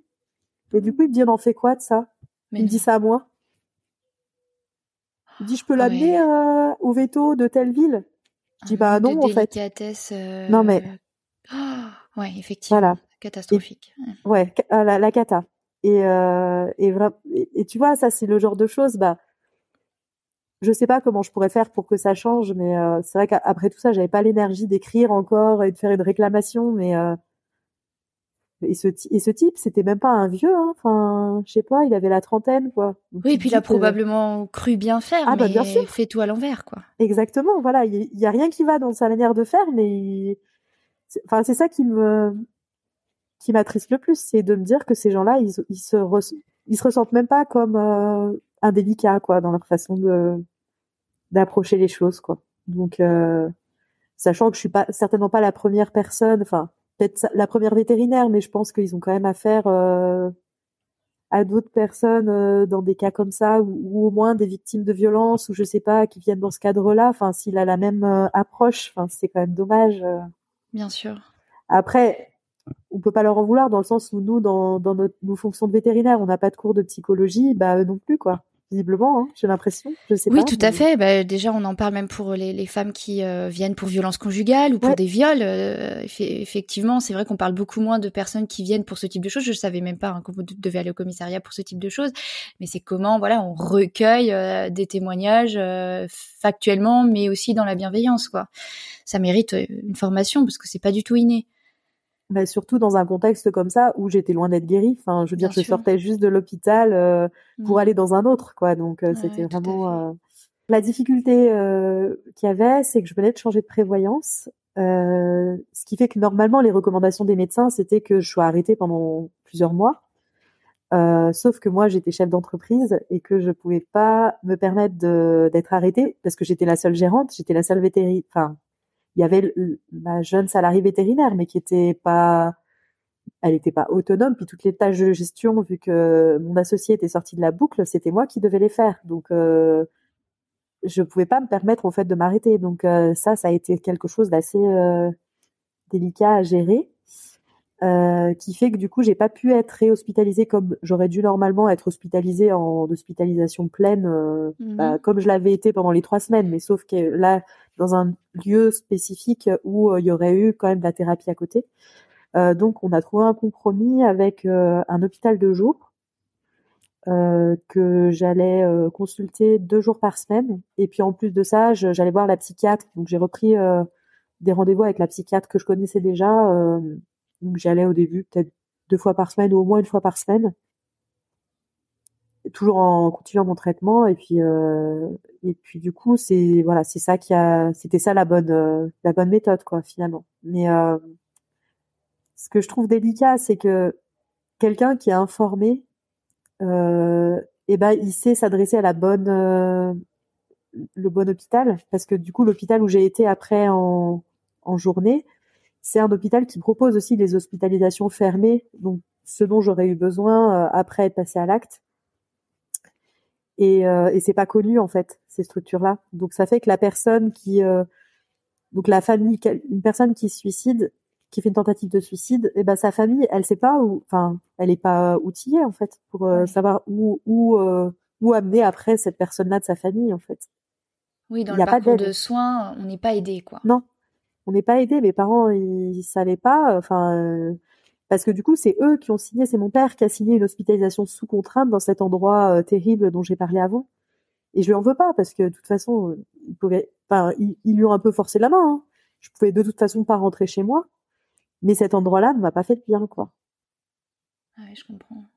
Speaker 4: Et du coup il me dit on en fait quoi de ça? Il me dit ça à moi. Il dit je peux l'amener euh, au veto de telle ville? Je dis bah non en fait.
Speaker 3: Euh...
Speaker 4: Non mais.
Speaker 3: Oh, ouais effectivement.
Speaker 4: Voilà.
Speaker 3: Catastrophique.
Speaker 4: ouais euh, la, la, cata. Et euh, et, et, tu vois ça c'est le genre de choses bah je sais pas comment je pourrais faire pour que ça change mais euh, c'est vrai qu'après tout ça j'avais pas l'énergie d'écrire encore et de faire une réclamation mais euh, et ce, et ce type, c'était même pas un vieux, hein. enfin, je sais pas, il avait la trentaine, quoi.
Speaker 3: oui, et puis il a probablement cru bien faire, ah, bah, bien sûr. fait tout à l'envers, quoi.
Speaker 4: Exactement, voilà, il y, a rien qui va dans sa manière de faire, mais enfin, c'est ça qui me qui m'attriste le plus, c'est de me dire que ces gens-là, ils, ils se ils se ressentent même pas comme euh, indélicats, quoi, dans leur façon de d'approcher les choses, quoi. Donc, euh, sachant que je suis pas certainement pas la première personne, enfin peut-être la première vétérinaire, mais je pense qu'ils ont quand même affaire euh, à d'autres personnes euh, dans des cas comme ça, ou, au moins des victimes de violence, ou je sais pas, qui viennent dans ce cadre-là. Enfin, s'il a la même euh, approche, enfin, c'est quand même dommage.
Speaker 3: Bien sûr.
Speaker 4: Après, on peut pas leur en vouloir dans le sens où nous, dans, dans notre, nos fonctions de vétérinaire, on n'a pas de cours de psychologie, bah eux non plus, quoi visiblement, hein, j'ai l'impression. Je sais
Speaker 3: oui, tout à fait. Bah, déjà, on en parle même pour les, les femmes qui euh, viennent pour violence conjugale ou pour des viols. Euh, effectivement, c'est vrai qu'on parle beaucoup moins de personnes qui viennent pour ce type de choses. Je savais même pas hein, vous devez aller au commissariat pour ce type de choses. Mais c'est comment, voilà, on recueille euh, des témoignages factuellement, mais aussi dans la bienveillance, quoi. Ça mérite une formation parce que c'est pas du tout inné
Speaker 4: bah, surtout dans un contexte comme ça où j'étais loin d'être guérie. Enfin, je veux dire, je sortais juste de l'hôpital euh, pour mmh. aller dans un autre, quoi. Donc euh, c'était vraiment euh... la difficulté qu'il y avait, c'est que je venais de changer de prévoyance, ce qui fait que normalement les recommandations des médecins c'était que je sois arrêtée pendant plusieurs mois. sauf que moi j'étais chef d'entreprise et que je pouvais pas me permettre d'être arrêtée parce que j'étais la seule gérante, j'étais la seule vétérinaire, enfin il y avait ma jeune salariée vétérinaire, mais qui était pas, elle était pas autonome. Puis toutes les tâches de gestion, vu que mon associé était sorti de la boucle, c'était moi qui devais les faire. Donc, euh, je pouvais pas me permettre au fait de m'arrêter. Donc euh, ça, ça a été quelque chose d'assez euh, délicat à gérer. Euh, qui fait que du coup j'ai pas pu être réhospitalisée comme j'aurais dû normalement être hospitalisée en hospitalisation pleine euh, mmh bah, comme je l'avais été pendant les trois semaines. Mais sauf que là dans un lieu spécifique où euh, il y aurait eu quand même de la thérapie à côté. Donc on a trouvé un compromis avec un hôpital de jour que j'allais consulter deux jours par semaine. Et puis en plus de ça j'allais voir la psychiatre. Donc j'ai repris des rendez-vous avec la psychiatre que je connaissais déjà donc j'allais au début peut-être deux fois par semaine ou au moins une fois par semaine, toujours en continuant mon traitement. Et puis euh, et puis du coup c'est voilà c'est ça qui a c'était ça la bonne euh, la bonne méthode quoi finalement. Mais euh, ce que je trouve délicat c'est que quelqu'un qui est informé euh, eh ben il sait s'adresser à la bonne euh, le bon hôpital parce que du coup l'hôpital où j'ai été après en en journée c'est un hôpital qui propose aussi des hospitalisations fermées. Donc, ce dont j'aurais eu besoin après être passé à l'acte. Et, et c'est pas connu en fait ces structures-là. Donc ça fait que la personne qui donc la famille, une personne qui se suicide, qui fait une tentative de suicide, et eh ben sa famille, elle sait pas où, enfin, elle est pas outillée en fait pour euh, savoir où où euh, où amener après cette personne-là de sa famille en fait.
Speaker 3: Oui, dans le parcours de soins, on n'est pas aidé quoi.
Speaker 4: Non, on n'est pas aidé. Mes parents, ils, savaient pas, enfin. Euh, parce que du coup, c'est eux qui ont signé, c'est mon père qui a signé une hospitalisation sous contrainte dans cet endroit terrible dont j'ai parlé avant. Et je lui en veux pas parce que de toute façon, il pouvait, enfin, ils, lui ont un peu forcé la main. Hein. Je pouvais de toute façon pas rentrer chez moi, mais cet endroit-là ne m'a pas fait de bien, quoi.
Speaker 3: Ah ouais, je comprends.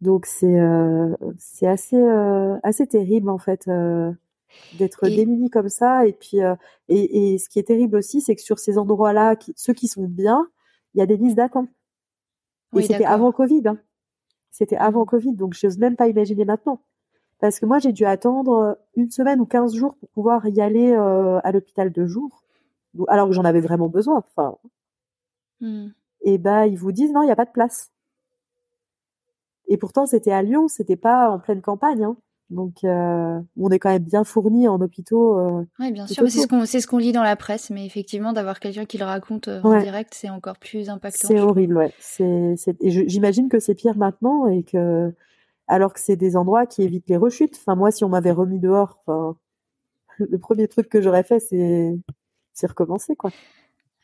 Speaker 4: Donc c'est euh, c'est assez euh, assez terrible en fait euh, d'être démuni comme ça et puis euh, et, et, ce qui est terrible aussi c'est que sur ces endroits-là ceux qui sont bien il y a des listes d'attente et c'était avant Covid hein. c'était avant. Covid donc j'ose même pas imaginer maintenant parce que moi, j'ai dû attendre une semaine ou quinze jours pour pouvoir y aller euh, à l'hôpital de jour, alors que j'en avais vraiment besoin. Enfin, mmh. et bah ils vous disent non, il n'y a pas de place. Et pourtant, c'était à Lyon, c'était pas en pleine campagne. Hein. Donc, euh, on est quand même bien fourni en hôpitaux. Euh,
Speaker 3: oui, bien sûr, c'est ce qu'on ce lit dans la presse, mais effectivement, d'avoir quelqu'un qui le raconte euh, en direct, c'est encore plus impactant.
Speaker 4: C'est horrible, ouais. J'imagine que c'est pire maintenant et que alors que c'est des endroits qui évitent les rechutes. Enfin, moi, si on m'avait remis dehors, le premier truc que j'aurais fait, c'est, c'est recommencer, quoi.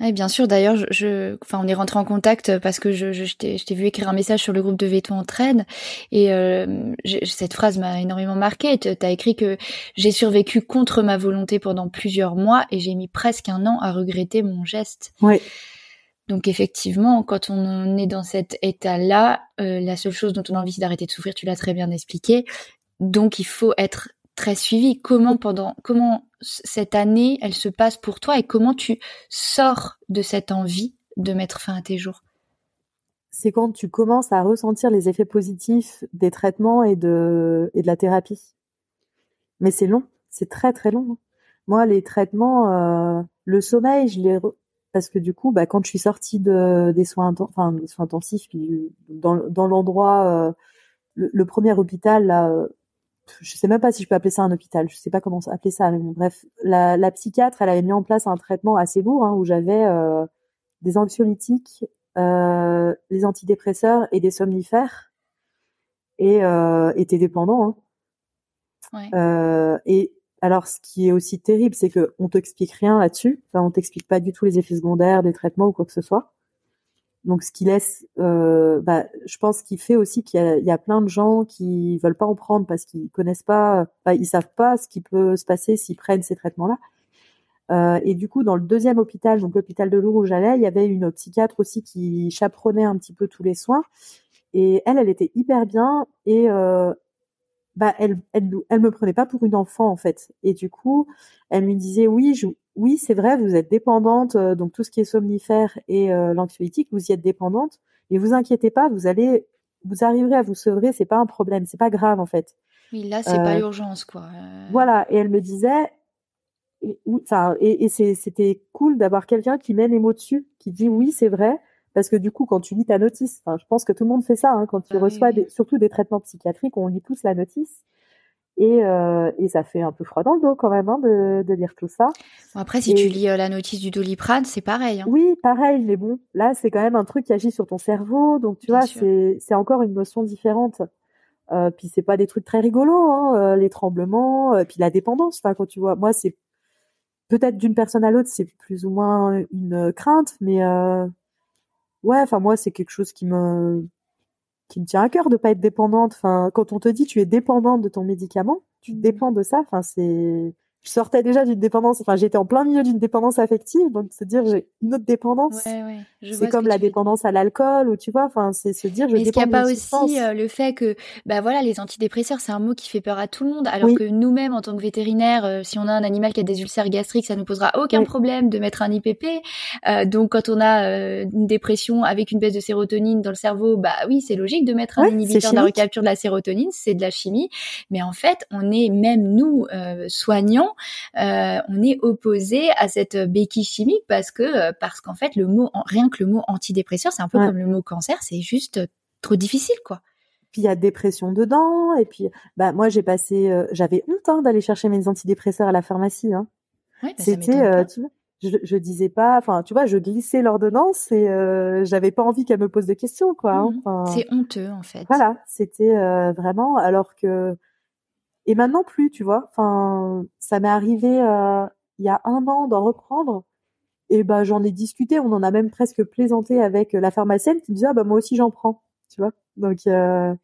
Speaker 3: Oui, bien sûr. D'ailleurs, je, enfin, on est rentré en contact parce que je, je, t'ai vu écrire un message sur le groupe de Veto Entraide et euh, cette phrase m'a énormément marqué. Tu as écrit que j'ai survécu contre ma volonté pendant plusieurs mois et j'ai mis presque un an à regretter mon geste.
Speaker 4: Oui.
Speaker 3: Donc effectivement, quand on est dans cet état-là, euh, la seule chose dont on a envie, c'est d'arrêter de souffrir. Tu l'as très bien expliqué. Donc il faut être très suivi. Comment pendant comment cette année elle se passe pour toi et comment tu sors de cette envie de mettre fin à tes jours?
Speaker 4: C'est quand tu commences à ressentir les effets positifs des traitements et de et de la thérapie. Mais c'est long, c'est très très long. Moi, les traitements, euh, le sommeil, je l'ai parce que du coup, bah, quand je suis sortie de, des soins, intensifs, dans, l'endroit, euh, le, premier hôpital, là, euh, je sais même pas si je peux appeler ça un hôpital, je sais pas comment appeler ça. Mais bref, la, la, psychiatre, elle avait mis en place un traitement assez lourd hein, où j'avais euh, des anxiolytiques, euh, des antidépresseurs et des somnifères, et euh, était dépendant. Hein. Ouais. et alors, ce qui est aussi terrible, c'est que on t'explique rien là-dessus. Enfin, on t'explique pas du tout les effets secondaires des traitements ou quoi que ce soit. Donc, ce qui laisse, euh, bah, je pense qu'il fait aussi qu'il y, a plein de gens qui veulent pas en prendre parce qu'ils connaissent pas, bah, ils savent pas ce qui peut se passer s'ils prennent ces traitements-là. Euh, et du coup, dans le deuxième hôpital, donc l'hôpital de Lourdes où j'allais, il y avait une psychiatre aussi qui chaperonnait un petit peu tous les soins. Et elle, elle était hyper bien. Et euh, bah elle, elle, elle me prenait pas pour une enfant en fait. Et du coup, elle me disait oui, je, oui c'est vrai, vous êtes dépendante, euh, donc tout ce qui est somnifère et euh, l'anxiolytique, vous y êtes dépendante, mais vous inquiétez pas, vous allez, vous arriverez à vous sevrer, c'est pas un problème, c'est pas grave en fait.
Speaker 3: Oui, là c'est pas euh, l'urgence quoi.
Speaker 4: Voilà, et elle me disait, enfin, et, et c'était cool d'avoir quelqu'un qui met les mots dessus, qui dit oui c'est vrai, parce que du coup, quand tu lis ta notice, je pense que tout le monde fait ça, hein, quand tu ah reçois surtout des traitements psychiatriques, on lit tous la notice. Et, euh, et ça fait un peu froid dans le dos quand même hein, de, de lire tout ça.
Speaker 3: après, si tu lis euh, la notice du doliprane, c'est pareil. Hein.
Speaker 4: Oui, pareil, mais bon, là, c'est quand même un truc qui agit sur ton cerveau, donc tu vois, c'est, c'est encore une notion différente. Euh, puis c'est pas des trucs très rigolos, hein, euh, les tremblements, euh, puis la dépendance. Enfin, quand tu vois, moi, c'est peut-être d'une personne à l'autre, c'est plus ou moins une crainte, mais euh, ouais, enfin moi c'est quelque chose qui me qui me tient à cœur de pas être dépendante. Enfin, quand on te dit tu es dépendante de ton médicament, tu mmh. dépends de ça. Enfin, c'est je sortais déjà d'une dépendance, enfin j'étais en plein milieu d'une dépendance affective, donc se dire j'ai une autre dépendance,
Speaker 3: ouais, ouais,
Speaker 4: c'est comme la dépendance à l'alcool ou tu vois, enfin c'est se dire je
Speaker 3: Mais est-ce qu'il n'y a pas aussi euh, le fait que bah voilà les antidépresseurs c'est un mot qui fait peur à tout le monde, alors que nous-mêmes en tant que vétérinaires, euh, si on a un animal qui a des ulcères gastriques, ça ne posera aucun problème de mettre un IPP. Euh, donc quand on a une dépression avec une baisse de sérotonine dans le cerveau, bah oui c'est logique de mettre un inhibiteur de la recapture de la sérotonine, c'est de la chimie. Mais en fait on est même nous soignants euh, on est opposé à cette béquille chimique parce que euh, parce qu'en fait le mot rien que le mot antidépresseur, c'est un peu comme le mot cancer, c'est juste trop difficile, quoi.
Speaker 4: Puis il y a dépression dedans, et puis bah moi j'ai passé, euh, j'avais honte hein, d'aller chercher mes antidépresseurs à la pharmacie. Hein.
Speaker 3: Ouais, bah,
Speaker 4: C'était, euh, tu vois, je, je disais pas, enfin tu vois, je glissais l'ordonnance et euh, j'avais pas envie qu'elle me pose de questions quoi. hein. Enfin,
Speaker 3: C'est honteux, en fait.
Speaker 4: voilà, c'était euh, vraiment alors que et maintenant plus, tu vois. Enfin, ça m'est arrivé euh, il y a un an d'en reprendre. Et ben j'en ai discuté, on en a même presque plaisanté avec la pharmacienne qui me disait ah bah moi aussi j'en prends, tu vois. Donc euh,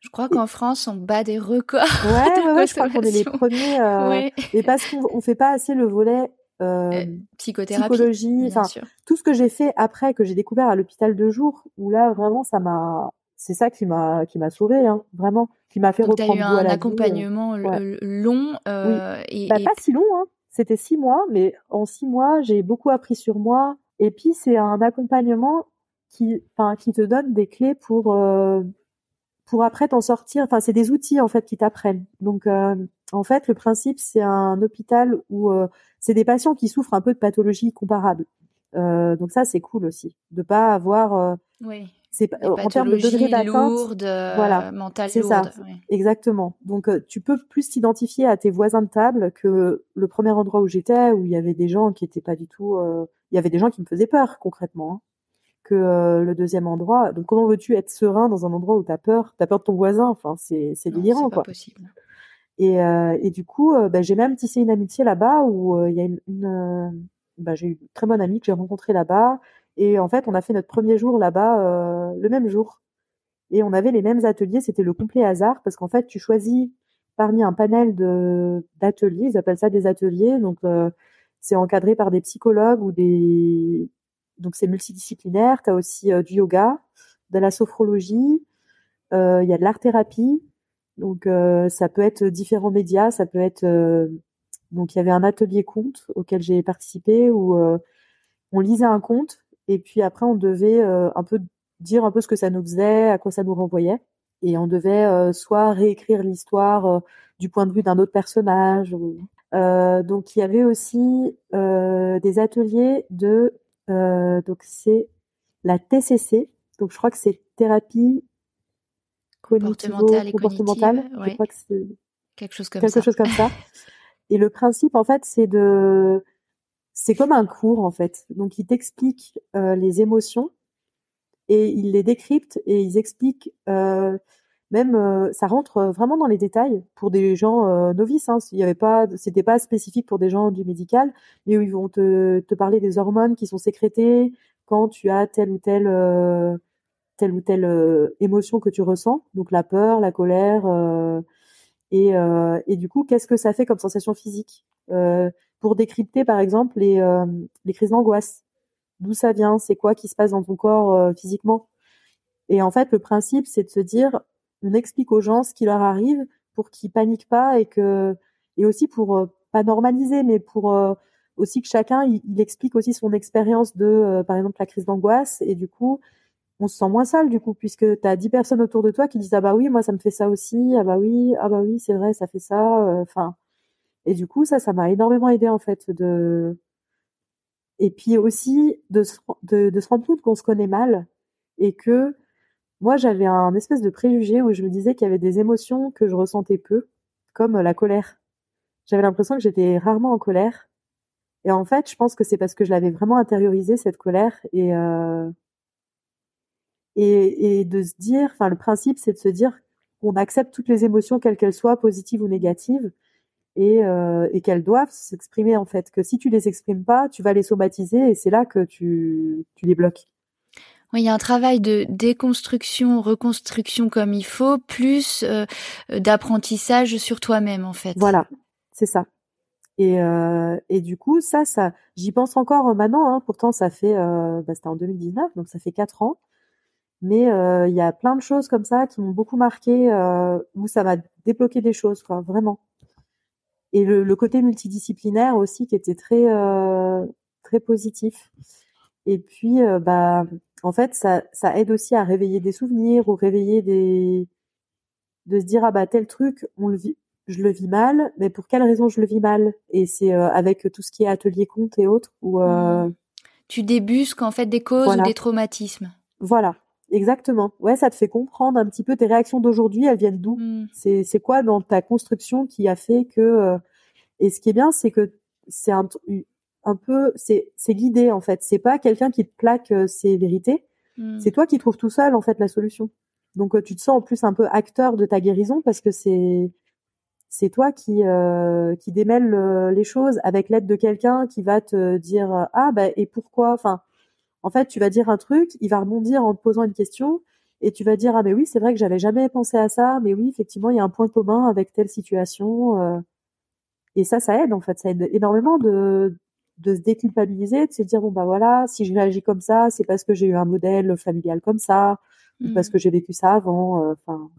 Speaker 3: Je crois qu'en France, on bat des records.
Speaker 4: ouais ouais, ouais je crois qu'on est les premiers. Euh,
Speaker 3: Ouais.
Speaker 4: Et parce qu'on on fait pas assez le volet euh,
Speaker 3: Euh, Psychothérapie.
Speaker 4: psychologie,
Speaker 3: bien
Speaker 4: enfin
Speaker 3: sûr.
Speaker 4: tout ce que j'ai fait après que j'ai découvert à l'hôpital de jour où là vraiment ça m'a c'est ça qui m'a qui m'a sauvé hein, vraiment qui m'a fait
Speaker 3: Donc, as
Speaker 4: reprendre
Speaker 3: eu
Speaker 4: goût à
Speaker 3: un
Speaker 4: vie, euh.
Speaker 3: accompagnement long euh, et,
Speaker 4: Bah,
Speaker 3: et-
Speaker 4: pas si long, hein. C'était six mois, mais en six mois, j'ai beaucoup appris sur moi. Et puis, c'est un accompagnement qui, enfin, qui te donne des clés pour, euh, pour après t'en sortir. Enfin, c'est des outils, en fait, qui t'apprennent. Donc, euh, en fait, le principe, c'est un hôpital où euh, c'est des patients qui souffrent un peu de pathologies comparables. Euh, donc ça, c'est cool aussi. De pas avoir, euh,
Speaker 3: oui,
Speaker 4: c'est en termes de degré d'atteinte.
Speaker 3: euh,
Speaker 4: voilà, c'est ça.
Speaker 3: ouais.
Speaker 4: Exactement. Donc euh, tu peux plus t'identifier à tes voisins de table que le premier endroit où j'étais, où il y avait des gens qui étaient pas du tout. euh, Il y avait des gens qui me faisaient peur concrètement. hein, que euh, le deuxième endroit. Donc comment veux-tu être serein dans un endroit où t'as peur? T'as peur de ton voisin. Enfin c'est délirant
Speaker 3: c'est pas
Speaker 4: quoi.
Speaker 3: possible.
Speaker 4: Et euh, et du coup, bah, j'ai même tissé une amitié là-bas où il y a une, une bah, j'ai eu une très bonne amie que j'ai rencontrée là-bas. Et en fait, on a fait notre premier jour là-bas euh, le même jour. Et on avait les mêmes ateliers, c'était le complet hasard, parce qu'en fait, tu choisis parmi un panel de d'ateliers, ils appellent ça des ateliers, donc euh, c'est encadré par des psychologues ou des... Donc c'est multidisciplinaire, tu as aussi euh, du yoga, de la sophrologie, euh, il y a de l'art-thérapie, donc euh, ça peut être différents médias, ça peut être... Donc il y avait un atelier conte auquel j'ai participé où on lisait un conte et puis après on devait euh, un peu dire un peu ce que ça nous faisait, à quoi ça nous renvoyait. Et on devait euh, soit réécrire l'histoire euh, du point de vue d'un autre personnage. ou- Euh, donc il y avait aussi euh, des ateliers de euh, donc c'est la TCC. Donc je crois que c'est thérapie
Speaker 3: Comportementale et
Speaker 4: cognitivo-comportementale.
Speaker 3: cognitive,
Speaker 4: Je crois que c'est
Speaker 3: Quelque chose comme
Speaker 4: quelque
Speaker 3: ça.
Speaker 4: chose comme ça. Et le principe, en fait, c'est de, c'est comme un cours, en fait. Donc, ils t'expliquent euh, les émotions et ils les décryptent et ils expliquent, euh, même, euh, ça rentre vraiment dans les détails pour des gens euh, novices. Hein. Il y avait pas, c'était pas spécifique pour des gens du médical, mais où ils vont te, te parler des hormones qui sont sécrétées quand tu as telle ou telle, euh, telle ou telle euh, émotion que tu ressens. Donc, la peur, la colère. et, et du coup, qu'est-ce que ça fait comme sensation physique? Pour décrypter, par exemple, les, euh, les crises d'angoisse. D'où ça vient? C'est quoi qui se passe dans ton corps euh, physiquement? Et en fait, le principe, c'est de se dire, on explique aux gens ce qui leur arrive pour qu'ils paniquent pas et que, et aussi pour euh, pas normaliser, mais pour aussi que chacun il, explique aussi son expérience de, par exemple, la crise d'angoisse. Et du coup, on se sent moins sale du coup puisque tu as 10 personnes autour de toi qui disent ah bah oui moi ça me fait ça aussi ah bah oui ah bah oui c'est vrai ça fait ça enfin et du coup ça ça m'a énormément aidé en fait de et puis aussi de se, rendre compte qu'on se connaît mal et que moi j'avais un espèce de préjugé où je me disais qu'il y avait des émotions que je ressentais peu comme la colère. J'avais l'impression que j'étais rarement en colère. Et en fait je pense que c'est parce que je l'avais vraiment intériorisé cette colère et euh, et, et de se dire, enfin le principe c'est de se dire qu'on accepte toutes les émotions quelles qu'elles soient, positives ou négatives, et, euh, et qu'elles doivent s'exprimer en fait. Que si tu les exprimes pas, tu vas les somatiser et c'est là que tu, tu les bloques.
Speaker 3: Oui, il y a un travail de déconstruction, reconstruction comme il faut, plus euh, d'apprentissage sur toi-même en fait.
Speaker 4: Voilà, c'est ça. Et, euh, et du coup, ça, ça, j'y pense encore maintenant. Hein, pourtant, ça fait, bah, c'était en 2019, donc ça fait quatre ans. Mais il y a plein de choses comme ça qui m'ont beaucoup marqué, où ça m'a débloqué des choses, quoi, vraiment. Et le, le côté multidisciplinaire aussi, qui était très, euh, très positif. Et puis, euh, bah, en fait, ça, ça aide aussi à réveiller des souvenirs ou réveiller des, de se dire ah bah tel truc, on le vit, je le vis mal, mais pour quelle raison je le vis mal? Et c'est euh, avec tout ce qui est atelier compte et autres où euh,
Speaker 3: Tu débusques en fait des causes
Speaker 4: Voilà.
Speaker 3: ou des traumatismes.
Speaker 4: voilà Exactement. Ouais, ça te fait comprendre un petit peu tes réactions d'aujourd'hui, elles viennent d'où?
Speaker 3: Mm.
Speaker 4: C'est quoi dans ta construction qui a fait que euh, et ce qui est bien, c'est que c'est un, un peu c'est guidé en fait. C'est pas quelqu'un qui te plaque euh, ses vérités.
Speaker 3: Mm.
Speaker 4: C'est toi qui trouves tout seul en fait la solution. Donc euh, tu te sens en plus un peu acteur de ta guérison parce que c'est c'est toi qui euh, qui démêle les choses avec l'aide de quelqu'un qui va te dire ah bah et pourquoi? Enfin en fait tu vas dire un truc il va rebondir en te posant une question et tu vas dire ah mais oui c'est vrai que j'avais jamais pensé à ça mais oui effectivement il y a un point commun avec telle situation euh. et ça ça aide en fait ça aide énormément de de se déculpabiliser de se dire bon bah voilà si je réagis comme ça c'est parce que j'ai eu un modèle familial comme ça ou
Speaker 3: Mm.
Speaker 4: parce que j'ai vécu ça avant euh, enfin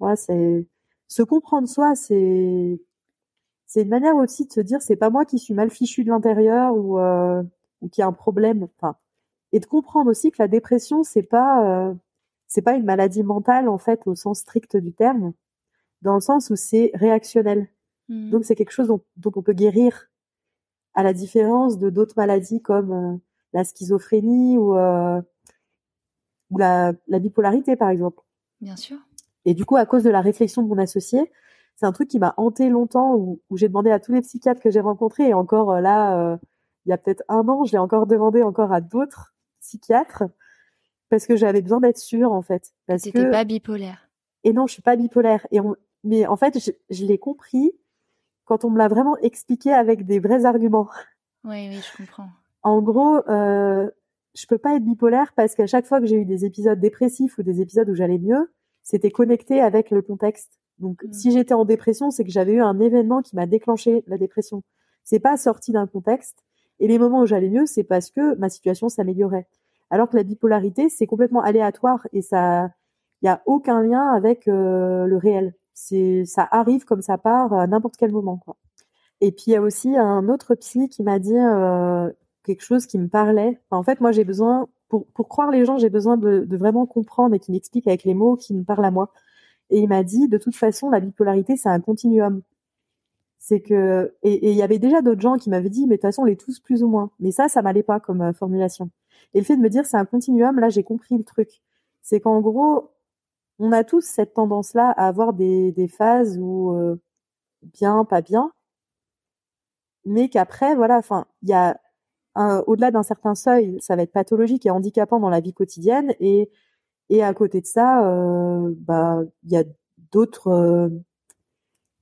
Speaker 4: ouais c'est se comprendre soi c'est c'est une manière aussi de se dire c'est pas moi qui suis mal fichu de l'intérieur ou euh, ou qui a un problème enfin et de comprendre aussi que la dépression c'est pas euh, c'est pas une maladie mentale en fait au sens strict du terme dans le sens où c'est réactionnel
Speaker 3: Mm.
Speaker 4: donc c'est quelque chose dont, dont on peut guérir à la différence de d'autres maladies comme euh, la schizophrénie ou euh, ou la, la bipolarité par exemple
Speaker 3: Bien sûr.
Speaker 4: et du coup, à cause de la réflexion de mon associé, c'est un truc qui m'a hanté longtemps, où, où j'ai demandé à tous les psychiatres que j'ai rencontrés, et encore euh, là, euh, il y a peut-être un an, je l'ai encore demandé encore à d'autres psychiatres, parce que j'avais besoin d'être sûre, en fait. Parce
Speaker 3: T'étais
Speaker 4: que...
Speaker 3: pas bipolaire.
Speaker 4: Et non, je suis pas bipolaire. Et on... Mais en fait, je, je l'ai compris quand on me l'a vraiment expliqué avec des vrais arguments.
Speaker 3: Oui, oui, je comprends.
Speaker 4: En gros, euh, je peux pas être bipolaire parce qu'à chaque fois que j'ai eu des épisodes dépressifs ou des épisodes où j'allais mieux, c'était connecté avec le contexte. Donc,
Speaker 3: Mm.
Speaker 4: si j'étais en dépression, c'est que j'avais eu un événement qui m'a déclenché la dépression. C'est pas sorti d'un contexte. Et les moments où j'allais mieux, c'est parce que ma situation s'améliorait. Alors que la bipolarité, c'est complètement aléatoire et ça, il y a aucun lien avec euh, le réel. C'est, ça arrive comme ça part à n'importe quel moment, quoi. Et puis il y a aussi un autre psy qui m'a dit euh, quelque chose qui me parlait. En fait, moi j'ai besoin pour pour croire les gens, j'ai besoin de, de vraiment comprendre et qu'ils m'expliquent avec les mots qui me parlent à moi. Et il m'a dit de toute façon la bipolarité c'est un continuum. C'est que et il y avait déjà d'autres gens qui m'avaient dit mais de toute façon on est tous plus ou moins. Mais ça ça m'allait pas comme euh, formulation. Et le fait de me dire c'est un continuum, là j'ai compris le truc. C'est qu'en gros on a tous cette tendance là à avoir des des phases où euh, bien pas bien mais qu'après, voilà, enfin, il y a au-delà d'un certain seuil, ça va être pathologique et handicapant dans la vie quotidienne, et et à côté de ça, euh, bah, il y a d'autres, euh,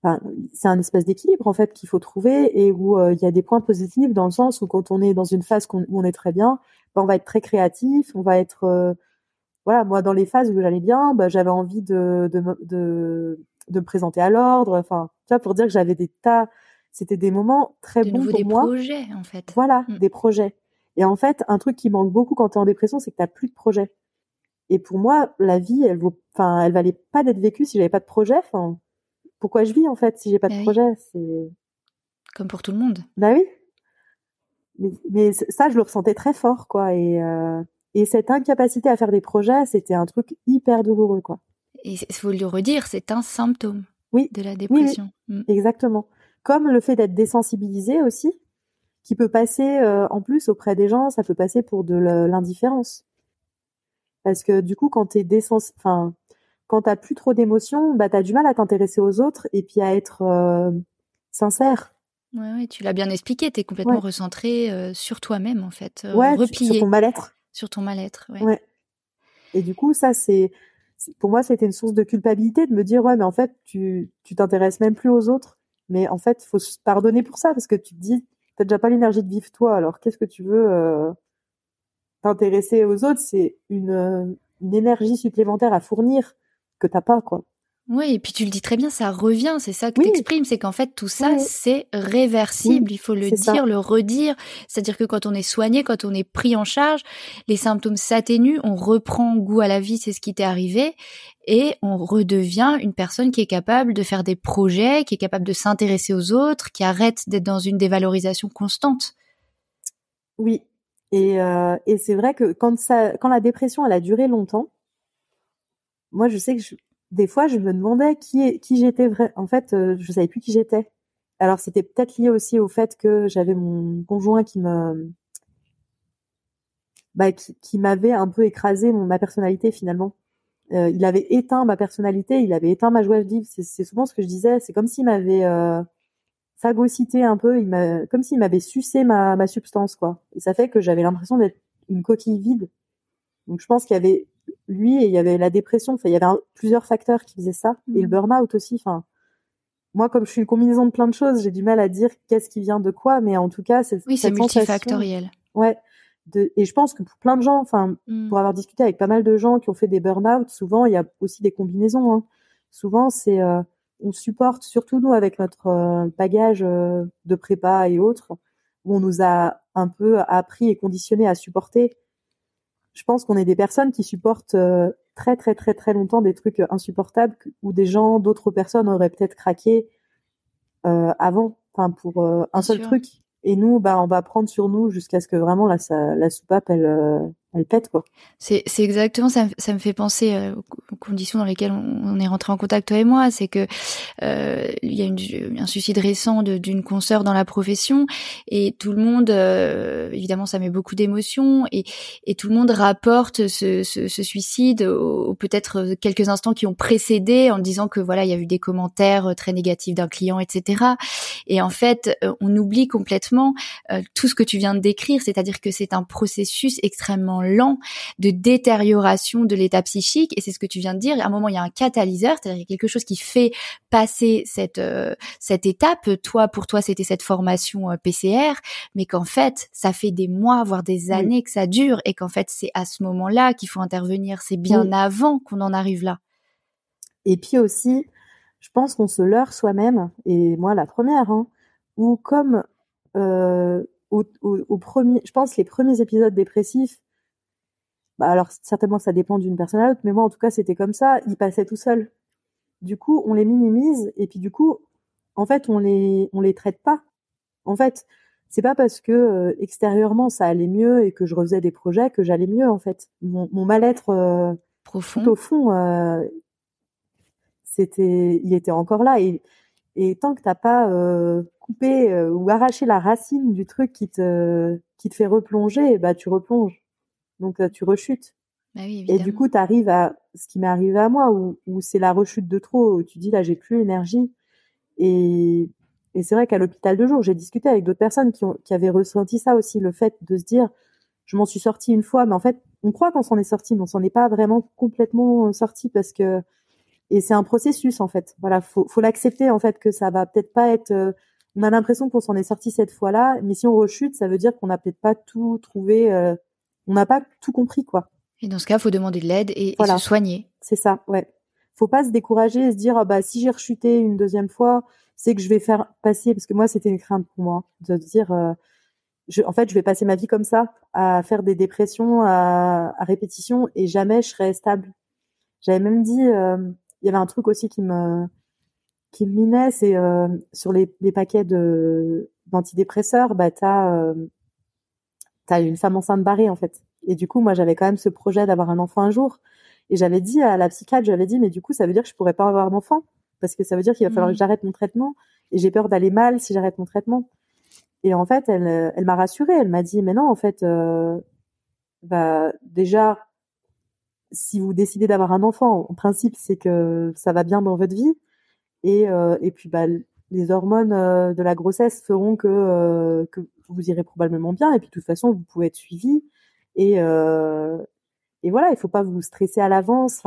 Speaker 4: enfin, c'est un espèce d'équilibre en fait qu'il faut trouver et où euh, il y a des points positifs dans le sens où quand on est dans une phase où on est très bien, bah, on va être très créatif, on va être, euh, voilà, moi dans les phases où j'allais bien, bah, j'avais envie de de, me- de de me présenter à l'ordre, enfin, tu vois, pour dire que j'avais des tas c'était des moments très
Speaker 3: De
Speaker 4: bons pour
Speaker 3: des
Speaker 4: moi.
Speaker 3: projets, en fait.
Speaker 4: Voilà,
Speaker 3: Mm.
Speaker 4: des projets. Et en fait, un truc qui manque beaucoup quand tu es en dépression, c'est que tu plus de projets. Et pour moi, la vie, elle vaut, enfin, elle valait pas d'être vécue si j'avais pas de projet. Enfin, pourquoi je vis en fait si j'ai pas
Speaker 3: Bah
Speaker 4: de
Speaker 3: oui.
Speaker 4: projet C'est,
Speaker 3: Comme pour tout le monde.
Speaker 4: bah oui. Mais, ça, je le ressentais très fort, quoi. Et euh, et cette incapacité à faire des projets, c'était un truc hyper douloureux, quoi.
Speaker 3: Et il faut le redire, c'est un symptôme
Speaker 4: Oui,
Speaker 3: de la dépression. Mm.
Speaker 4: Exactement. Comme le fait d'être désensibilisé aussi, qui peut passer euh, en plus auprès des gens, ça peut passer pour de l'indifférence. Parce que du coup, quand t'es désens, enfin, quand t'as plus trop d'émotions, bah t'as du mal à t'intéresser aux autres et puis à être euh, sincère.
Speaker 3: Ouais, ouais, tu l'as bien expliqué, tu es complètement
Speaker 4: Ouais.
Speaker 3: recentré euh, sur toi-même, en fait. euh,
Speaker 4: ouais,
Speaker 3: replié
Speaker 4: sur ton mal-être.
Speaker 3: sur ton mal-être. Ouais.
Speaker 4: Et du coup, ça c'est, pour moi, c'était une source de culpabilité de me dire ouais, mais en fait, tu tu t'intéresses même plus aux autres. Mais en fait, faut se pardonner pour ça parce que tu te dis, t'as déjà pas l'énergie de vivre toi, alors qu'est-ce que tu veux euh, t'intéresser aux autres? C'est une une énergie supplémentaire à fournir que t'as pas quoi.
Speaker 3: Oui, et puis tu le dis très bien, ça revient, c'est ça que
Speaker 4: Oui.
Speaker 3: t'exprimes, c'est qu'en fait tout ça c'est réversible, il faut le
Speaker 4: ça.
Speaker 3: dire, le redire, c'est-à-dire que quand on est soigné, quand on est pris en charge, les symptômes s'atténuent, on reprend goût à la vie, c'est ce qui t'est arrivé, et on redevient une personne qui est capable de faire des projets, qui est capable de s'intéresser aux autres, qui arrête d'être dans une dévalorisation constante.
Speaker 4: Oui. Et euh, et c'est vrai que quand ça quand la dépression elle a duré longtemps, moi je sais que des fois je me demandais qui j'étais vrai. En fait, euh, je savais plus qui j'étais. Alors c'était peut-être lié aussi au fait que j'avais mon conjoint qui me bah, qui, m'avait un peu écrasé ma personnalité finalement. Euh, il avait éteint ma personnalité, il avait éteint ma joie de vivre. C'est souvent ce que je disais. C'est comme s'il m'avait euh, un peu, comme s'il m'avait sucé ma, ma substance, quoi. Et ça fait que j'avais l'impression d'être une coquille vide. Donc je pense qu'il y avait lui et il y avait la dépression. Enfin, il y avait plusieurs facteurs qui faisaient ça et le mmh. burn-out aussi. Enfin, moi, comme je suis une combinaison de plein de choses, j'ai du mal à dire qu'est-ce qui vient de quoi, mais en tout cas, c'est
Speaker 3: oui, c'est multifactoriel.
Speaker 4: Ouais. De, et je pense que pour plein de gens, enfin, mmh. pour avoir discuté avec pas mal de gens qui ont fait des burn-out, souvent il y a aussi des combinaisons. Hein. Souvent, c'est euh, on supporte, surtout nous avec notre euh, bagage euh, de prépa et autres, où on nous a un peu appris et conditionné à supporter. Je pense qu'on est des personnes qui supportent très très très très longtemps des trucs insupportables où des gens, d'autres personnes auraient peut-être craqué euh, avant, enfin pour euh, un seul truc. Et nous, bah, on va prendre sur nous jusqu'à ce que vraiment la, la soupape, elle, euh, elle pète quoi.
Speaker 3: C'est exactement ça. Ça me fait penser euh, aux conditions dans lesquelles on, est rentré en contact toi et moi. C'est que euh, il y a une, un suicide récent d'une consoeur dans la profession et tout le monde, euh, évidemment, ça met beaucoup d'émotions et et tout le monde rapporte ce, ce, ce suicide aux, peut-être quelques instants qui ont précédé en disant que voilà il y a eu des commentaires très négatifs d'un client, etc. Et en fait, on oublie complètement tout ce que tu viens de décrire, c'est-à-dire que c'est un processus extrêmement lent de détérioration de l'état psychique. Et c'est ce que tu viens de dire. À un moment, il y a un catalyseur, c'est-à-dire quelque chose qui fait passer cette euh, cette étape. Toi, pour toi, c'était cette formation euh, PCR, mais qu'en fait, ça fait des mois, voire des années que ça dure, et qu'en fait, c'est à ce moment-là qu'il faut intervenir. C'est bien avant qu'on en arrive là.
Speaker 4: Et puis aussi, je pense qu'on se leurre soi-même, et moi la première, hein, ou comme euh, au, au, premier, je pense les premiers épisodes dépressifs, bah alors certainement ça dépend d'une personne à l'autre, mais moi en tout cas c'était comme ça, il passait tout seul. Du coup, on les minimise et puis du coup, en fait, on les on les traite pas. En fait, c'est pas parce que euh, extérieurement ça allait mieux et que je refaisais des projets que j'allais mieux en fait. Mon, mon mal-être euh,
Speaker 3: profond
Speaker 4: au fond euh, c'était il était encore là et et tant que t'as pas coupé ou arraché la racine du truc qui te qui te fait replonger, bah tu replonges donc tu rechutes.
Speaker 3: Bah oui,
Speaker 4: et du coup, tu arrives à ce qui m'est arrivé à moi, où, où c'est la rechute de trop, où tu dis là, j'ai plus l'énergie. Et, et c'est vrai qu'à l'hôpital de jour, j'ai discuté avec d'autres personnes qui, ont, qui avaient ressenti ça aussi, le fait de se dire, je m'en suis sortie une fois, mais en fait, on croit qu'on s'en est sorti, mais on s'en est pas vraiment complètement sorti parce que et c'est un processus en fait. Voilà, faut, faut l'accepter en fait que ça va peut-être pas être. Euh, on a l'impression qu'on s'en est sorti cette fois-là, mais si on rechute, ça veut dire qu'on n'a peut-être pas tout trouvé. Euh, on n'a pas tout compris, quoi.
Speaker 3: Et dans ce cas, faut demander de l'aide et, se soigner.
Speaker 4: C'est ça, ouais. Faut pas se décourager et se dire, ah bah si j'ai rechuté une deuxième fois, c'est que je vais faire passer, parce que moi c'était une crainte pour moi, de dire, euh, je, en fait, je vais passer ma vie comme ça, à faire des dépressions à, à répétition et jamais je serai stable. J'avais même dit, euh, il y avait un truc aussi qui me qui me minait, c'est euh, sur les, les paquets de d'antidépresseurs, bah t'as euh, t'as une femme enceinte barrée en fait. Et du coup, moi, j'avais quand même ce projet d'avoir un enfant un jour. Et j'avais dit à la psychiatre, j'avais dit, mais du coup, ça veut dire que je pourrais pas avoir d'enfant parce que ça veut dire qu'il va falloir que mmh. j'arrête mon traitement et j'ai peur d'aller mal si j'arrête mon traitement. Et en fait, elle, elle m'a rassurée. Elle m'a dit, mais non, en fait, euh, bah déjà, si vous décidez d'avoir un enfant, en principe, c'est que ça va bien dans votre vie. Et, euh, et puis, bah, les hormones euh, de la grossesse feront que, euh, que vous irez probablement bien. Et puis de toute façon, vous pouvez être suivi. Et, euh, et voilà, il faut pas vous stresser à l'avance.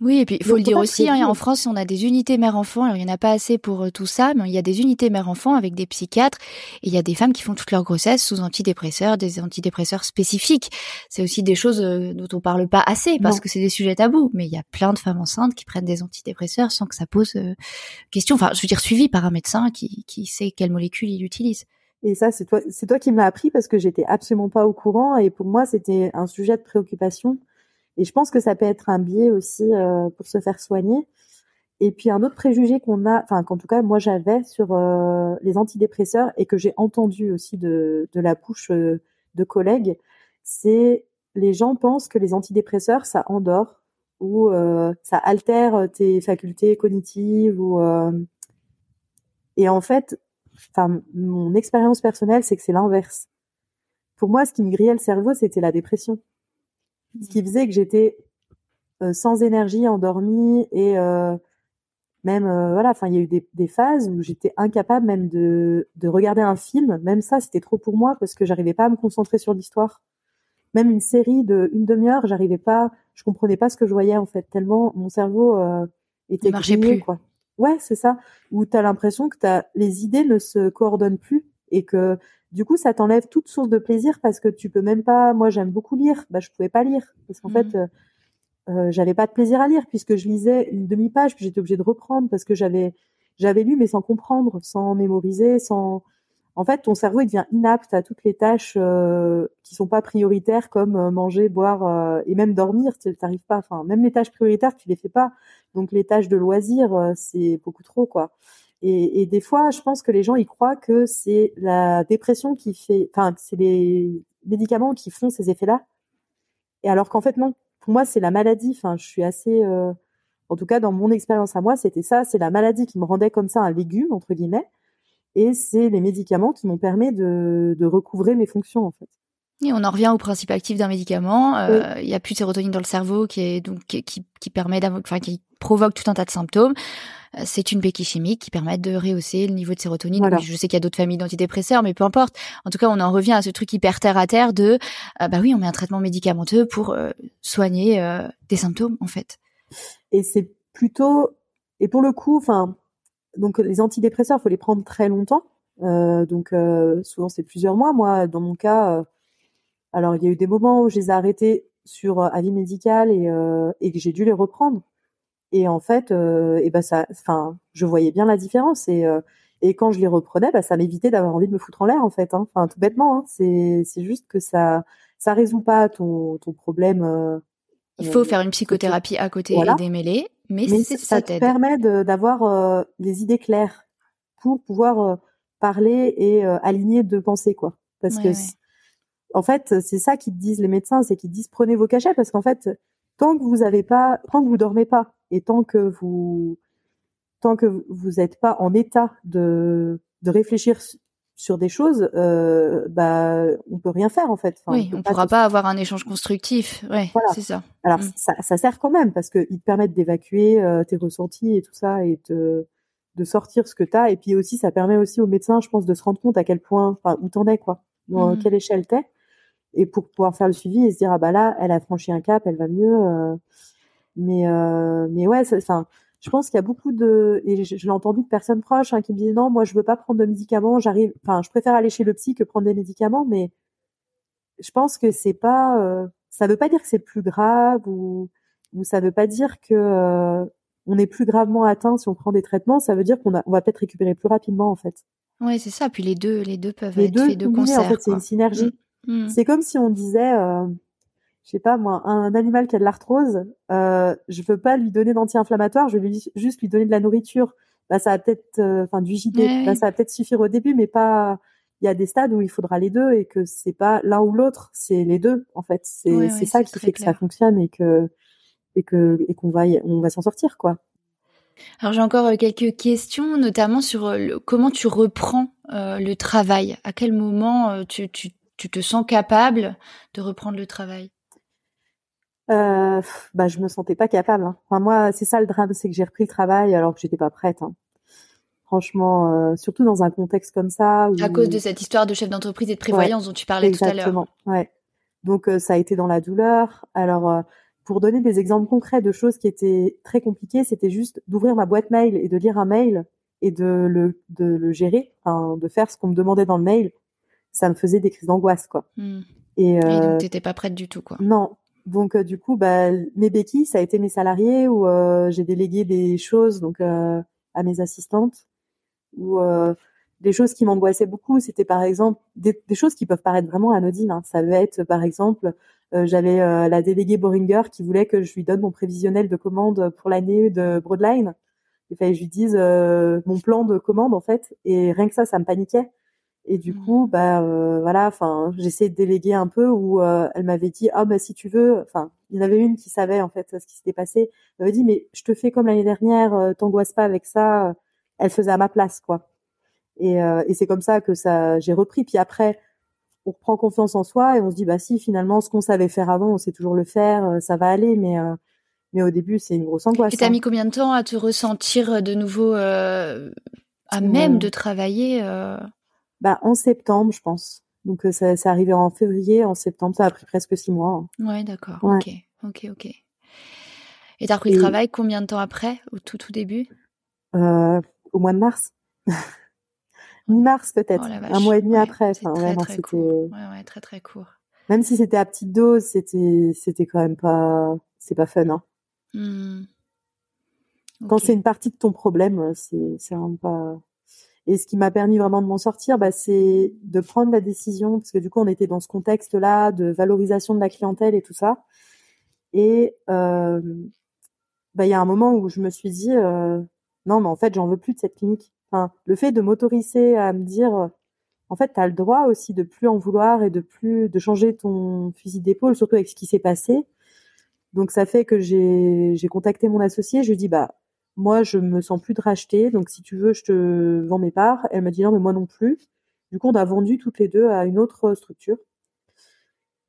Speaker 3: Oui, et puis il faut le dire aussi, hein, en France, on a des unités mère-enfant. Alors, il n'y en a pas assez pour euh, tout ça, mais il y a des unités mère-enfant avec des psychiatres. Et il y a des femmes qui font toute leur grossesse sous antidépresseurs, des antidépresseurs spécifiques. C'est aussi des choses euh, dont on parle pas assez parce que c'est des sujets tabous. Mais il y a plein de femmes enceintes qui prennent des antidépresseurs sans que ça pose euh, question. Enfin, je veux dire, suivi par un médecin qui, qui sait quelle molécule il utilise.
Speaker 4: Et ça, c'est toi, c'est toi qui me l'as appris parce que j'étais absolument pas au courant. Et pour moi, c'était un sujet de préoccupation et je pense que ça peut être un biais aussi euh, pour se faire soigner. Et puis un autre préjugé qu'on a, enfin qu'en tout cas moi j'avais sur euh, les antidépresseurs et que j'ai entendu aussi de, de la bouche euh, de collègues, c'est les gens pensent que les antidépresseurs ça endort ou ça altère tes facultés cognitives ou et en fait, enfin mon expérience personnelle c'est que c'est l'inverse pour moi, ce qui me grillait le cerveau, c'était la dépression. Ce qui faisait que j'étais euh, sans énergie, endormie et euh, même euh, voilà. Enfin, il y a eu des, des phases où j'étais incapable même de, de regarder un film. Même ça, c'était trop pour moi parce que j'arrivais pas à me concentrer sur l'histoire. Même une série de une demi-heure, j'arrivais pas. Je comprenais pas ce que je voyais en fait. Tellement mon cerveau était grillé,
Speaker 3: plus.
Speaker 4: quoi. Ouais, c'est ça. Où t'as l'impression que t'as les idées ne se coordonnent plus et que du coup ça t'enlève toute source de plaisir parce que tu peux même pas. Moi, j'aime beaucoup lire. Bah, je pouvais pas lire parce qu'en fait, euh, euh, j'avais pas de plaisir à lire puisque je lisais une demi-page puis j'étais obligée de reprendre parce que j'avais j'avais lu mais sans comprendre, sans mémoriser, sans. En fait, ton cerveau il devient inapte à toutes les tâches euh, qui sont pas prioritaires comme euh, manger, boire euh, et même dormir. Tu t'arrives pas. Enfin, même les tâches prioritaires, tu les fais pas. Donc les tâches de loisirs, euh, c'est beaucoup trop quoi. Et, et des fois, je pense que les gens ils croient que c'est la dépression qui fait, enfin, c'est les médicaments qui font ces effets-là. Et alors qu'en fait non. Pour moi, c'est la maladie. Enfin, je suis assez, euh, en tout cas dans mon expérience à moi, c'était ça. C'est la maladie qui me rendait comme ça un légume entre guillemets. Et c'est les médicaments qui m'ont permis de, de recouvrer mes fonctions en fait.
Speaker 3: Et on en revient au principe actif d'un médicament. Euh, Il y a plus de sérotonine dans le cerveau qui est donc qui, qui, permet enfin qui provoque tout un tas de symptômes. Euh, C'est une béquille chimique qui permet de rehausser le niveau de sérotonine.
Speaker 4: Voilà.
Speaker 3: Je sais qu'il y a d'autres familles d'antidépresseurs, mais peu importe. En tout cas, on en revient à ce truc hyper terre à terre de, euh, bah oui, on met un traitement médicamenteux pour euh, soigner euh, des symptômes en fait.
Speaker 4: Et c'est plutôt, et pour le coup, enfin, donc les antidépresseurs, faut les prendre très longtemps. Euh, donc euh, souvent c'est plusieurs mois. Moi, dans mon cas, euh, alors il y a eu des moments où je les ai arrêtés sur euh, avis médical et, euh, et que j'ai dû les reprendre. Et en fait, euh, et ben ça, enfin, je voyais bien la différence. Et euh, et quand je les reprenais, bah, ça m'évitait d'avoir envie de me foutre en l'air en fait. Hein. Enfin, tout bêtement, hein. c'est c'est juste que ça ça résout pas ton ton problème. euh,
Speaker 3: Il faut faire une psychothérapie à côté
Speaker 4: Voilà.
Speaker 3: et démêler, mais,
Speaker 4: mais ça
Speaker 3: ça
Speaker 4: te permet de- d'avoir euh, les idées claires pour pouvoir euh, parler et euh, aligner deux pensées quoi parce
Speaker 3: Ouais,
Speaker 4: que
Speaker 3: ouais.
Speaker 4: en fait c'est ça qu'ils disent les médecins c'est qu'ils disent prenez vos cachets parce qu'en fait tant que vous avez pas tant que vous dormez pas et tant que vous tant que vous n'êtes pas en état de de réfléchir sur des choses euh, bah on peut rien faire en fait Enfin,
Speaker 3: oui, on pourra
Speaker 4: te-
Speaker 3: pas avoir un échange constructif. Ouais,
Speaker 4: Voilà.
Speaker 3: c'est ça.
Speaker 4: alors
Speaker 3: Mm.
Speaker 4: ça, ça sert quand même parce qu'ils te permettent d'évacuer euh, tes ressentis et tout ça et de, de sortir ce que t'as. Et puis aussi, ça permet aussi aux médecins, je pense, de se rendre compte à quel point, enfin, où t'en es, quoi, dans
Speaker 3: Mhm.
Speaker 4: quelle échelle t'es, et pour pouvoir faire le suivi et se dire ah bah là, elle a franchi un cap, elle va mieux. euh. mais euh, mais ouais, ça- enfin, je pense qu'il y a beaucoup de et je, je l'ai entendu de personnes proches hein, qui me disent non, moi je veux pas prendre de médicaments, j'arrive, enfin, je préfère aller chez le psy que prendre des médicaments, mais je pense que c'est pas euh, ça veut pas dire que c'est plus grave ou ou ça veut pas dire que euh, on est plus gravement atteint si on prend des traitements, ça veut dire qu'on a, on va peut-être récupérer plus rapidement en fait.
Speaker 3: Ouais, c'est ça. Puis les deux, les deux peuvent
Speaker 4: Les
Speaker 3: être
Speaker 4: deux
Speaker 3: faits de concert.
Speaker 4: en fait, c'est une synergie.
Speaker 3: Mm.
Speaker 4: C'est comme si on disait euh, je sais pas moi, un animal qui a de l'arthrose, euh, je veux pas lui donner d'anti-inflammatoire, je vais lui, juste lui donner de la nourriture. Bah ça va peut-être euh, enfin du JD,
Speaker 3: Ouais,
Speaker 4: bah, ça va peut-être suffire au début mais pas il y a des stades où il faudra les deux et que c'est pas l'un ou l'autre, c'est les deux en fait. C'est ça qui fait que ça fonctionne et que et que et qu'on va y- on va s'en sortir quoi.
Speaker 3: Alors j'ai encore euh, quelques questions, notamment sur euh, le- comment tu reprends euh, le travail? À quel moment tu, tu, tu te sens capable de reprendre le travail?
Speaker 4: Euh, bah je me sentais pas capable. hein. Enfin moi c'est ça le drame, c'est que j'ai repris le travail alors que j'étais pas prête. hein. Franchement, euh, surtout dans un contexte comme ça. Où...
Speaker 3: À cause de cette histoire de chef d'entreprise et de prévoyance dont tu parlais tout à l'heure.
Speaker 4: Exactement. Ouais. Donc euh, ça a été dans la douleur. Alors euh, pour donner des exemples concrets de choses qui étaient très compliquées, c'était juste d'ouvrir ma boîte mail et de lire un mail et de le de le gérer, enfin, de faire ce qu'on me demandait dans le mail. Ça me faisait des crises d'angoisse quoi.
Speaker 3: Mm.
Speaker 4: Et,
Speaker 3: Et
Speaker 4: euh,
Speaker 3: donc t'étais pas prête du tout, quoi.
Speaker 4: non. Donc euh, du coup, bah, mes béquilles, ça a été mes salariés où euh, j'ai délégué des choses donc euh, à mes assistantes ou euh, des choses qui m'angoissaient beaucoup. C'était par exemple des, choses qui peuvent paraître vraiment anodines. hein. Ça va être par exemple, euh, j'avais la déléguée Boringer qui voulait que je lui donne mon prévisionnel de commande pour l'année de Broadline. Il que je lui dise mon plan de commande en fait. Et rien que ça, ça me paniquait. Et du
Speaker 3: Mhm.
Speaker 4: coup, bah euh, voilà, enfin, j'essayais de déléguer un peu où euh, elle m'avait dit ah bah si tu veux, enfin, il y en avait une qui savait en fait ce qui s'était passé. Elle m'avait dit mais je te fais comme l'année dernière, euh, t'angoisse pas avec ça. Elle faisait à ma place quoi. Et, euh, et c'est comme ça que ça j'ai repris. Puis après, on reprend confiance en soi et on se dit bah si finalement ce qu'on savait faire avant, on sait toujours le faire, ça va aller, mais mais au début c'est une grosse angoisse.
Speaker 3: Et t'as
Speaker 4: hein.
Speaker 3: mis combien de temps à te ressentir de nouveau à même de travailler
Speaker 4: Bah en septembre, je pense. Donc ça, ça arrivait en février, en septembre, ça a pris presque six mois.
Speaker 3: Hein. Ouais, d'accord. Ok, ok, ok. Et t'as repris le travail combien de temps après, au tout tout début?
Speaker 4: Euh, Au mois de mars. Mi-mars peut-être, oh un mois et demi après.
Speaker 3: Enfin, très, vraiment, très court. Ouais, ouais, très très court.
Speaker 4: Même si c'était à petite dose, c'était c'était quand même pas c'est pas fun. Hein. Mmh. Quand c'est une partie de ton problème, c'est c'est vraiment pas. Et ce qui m'a permis vraiment de m'en sortir, bah, c'est de prendre la décision, parce que du coup, on était dans ce contexte-là de valorisation de la clientèle et tout ça. Et euh, bah, il y a un moment où je me suis dit, euh, non, mais en fait, j'en veux plus de cette clinique. Le fait de m'autoriser à me dire, en fait, tu as le droit aussi de plus en vouloir et de plus de changer ton fusil d'épaule, surtout avec ce qui s'est passé. Donc ça fait que j'ai j'ai contacté mon associé, je lui dis bah moi je me sens plus de racheter, donc si tu veux je te vends mes parts. Elle m'a dit non mais moi non plus. Du coup on a vendu toutes les deux à une autre structure.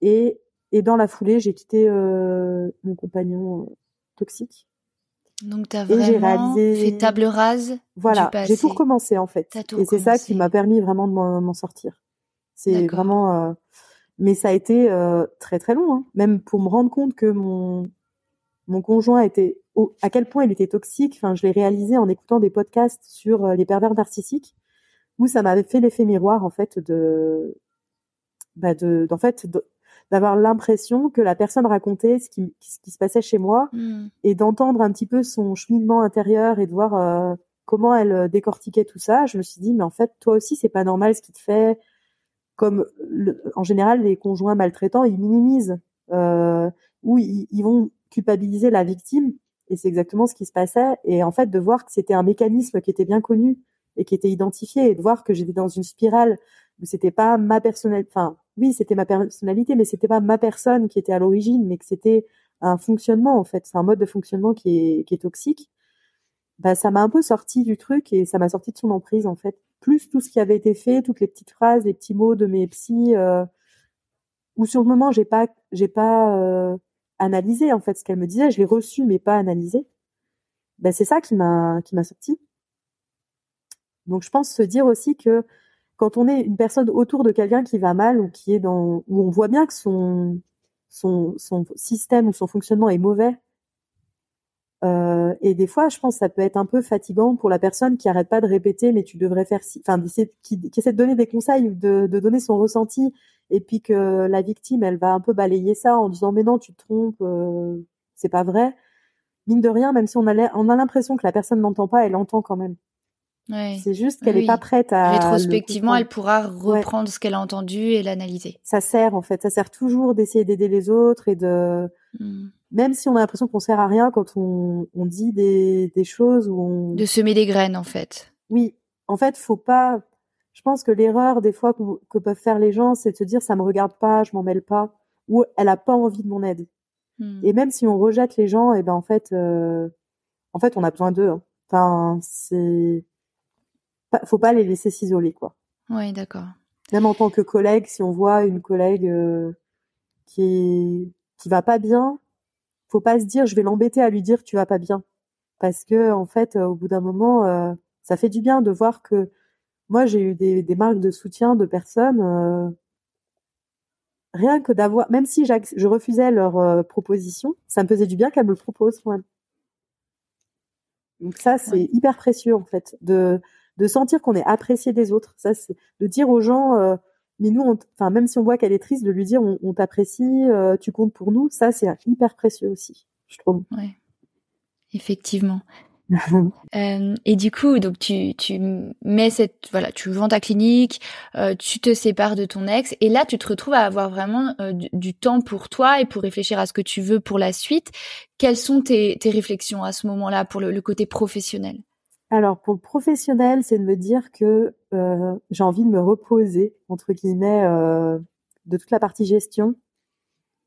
Speaker 4: Et et dans la foulée j'ai quitté euh, mon compagnon euh, toxique
Speaker 3: donc, tu as vraiment fait table rase.
Speaker 4: Voilà, j'ai tout recommencé en fait. et c'est ça qui m'a permis vraiment de m'en sortir. C'est vraiment. Euh... Mais ça a été euh, très très long, hein. même pour me rendre compte que mon mon conjoint était à quel point il était toxique. Enfin, je l'ai réalisé en écoutant des podcasts sur euh, les pervers narcissiques, où ça m'avait fait l'effet miroir en fait de, bah de, en fait, d'avoir l'impression que la personne racontait ce qui, ce qui se passait chez moi hmm. et d'entendre un petit peu son cheminement intérieur et de voir euh, comment elle euh, décortiquait tout ça. Je me suis dit, mais en fait, toi aussi, c'est pas normal ce qui te fait. Comme en général, les conjoints maltraitants, ils minimisent euh, ou ils, ils, vont culpabiliser la victime. Et c'est exactement ce qui se passait. Et en fait, de voir que c'était un mécanisme qui était bien connu et qui était identifié, et de voir que j'étais dans une spirale où c'était pas ma personnalité, enfin oui, c'était ma personnalité, mais c'était pas ma personne qui était à l'origine, mais que c'était un fonctionnement en fait, c'est un mode de fonctionnement qui est, qui est toxique. Bah, ça m'a un peu sorti du truc et ça m'a sorti de son emprise en fait. Plus tout ce qui avait été fait, toutes les petites phrases, les petits mots de mes psys, euh, où sur le moment j'ai pas, j'ai pas euh, analysé en fait ce qu'elle me disait, je l'ai reçu mais pas analysé. Bah, c'est ça qui m'a, qui m'a sorti. Donc je pense se dire aussi que quand on est une personne autour de quelqu'un qui va mal ou qui est dans où on voit bien que son son, son système ou son fonctionnement est mauvais euh, et des fois je pense que ça peut être un peu fatigant pour la personne qui arrête pas de répéter mais tu devrais faire si enfin qui, essaie de donner des conseils ou de donner son ressenti et puis que la victime elle va un peu balayer ça en disant mais non tu te trompes euh, c'est pas vrai mine de rien même si on a on a l'impression que la personne n'entend pas elle entend quand même c'est juste qu'elle n'est pas prête à.
Speaker 3: Rétrospectivement, elle pourra reprendre ce qu'elle a entendu et l'analyser.
Speaker 4: Ça sert en fait, ça sert toujours d'essayer d'aider les autres et de. Hmm. Même si on a l'impression qu'on sert à rien quand on, on dit des, des choses ou on.
Speaker 3: De semer des graines en fait.
Speaker 4: Oui, en fait, faut pas. Je pense que l'erreur des fois que, peuvent faire les gens, c'est de se dire ça me regarde pas, je m'en mêle pas, ou elle a pas envie de mon aide. Hmm. Et même si on rejette les gens, et eh ben en fait, euh... en fait, on a besoin d'eux. Hein. Enfin, c'est faut pas les laisser s'isoler, quoi.
Speaker 3: Oui, d'accord.
Speaker 4: Même en tant que collègue, si on voit une collègue euh, qui est, qui va pas bien, faut pas se dire je vais l'embêter à lui dire tu vas pas bien, parce que en fait, au bout d'un moment, euh, ça fait du bien de voir que moi j'ai eu des, des marques de soutien de personnes. Euh, rien que d'avoir, même si je refusais leur proposition, ça me faisait du bien qu'elles me le proposent quand même. Donc ça, c'est hyper précieux en fait de de sentir qu'on est apprécié des autres. Ça, c'est de dire aux gens, euh, mais nous, enfin même si on voit qu'elle est triste, de lui dire on, t'apprécie, euh, tu comptes pour nous. Ça, c'est hyper précieux aussi, je trouve.
Speaker 3: Ouais, effectivement. euh, et du coup, donc tu, tu mets cette voilà, tu vends ta clinique, euh, tu te sépares de ton ex, et là tu te retrouves à avoir vraiment du, temps pour toi et pour réfléchir à ce que tu veux pour la suite. Quelles sont tes, tes réflexions à ce moment-là pour le côté professionnel?
Speaker 4: Alors pour le professionnel, c'est de me dire que euh, j'ai envie de me reposer entre guillemets euh, de toute la partie gestion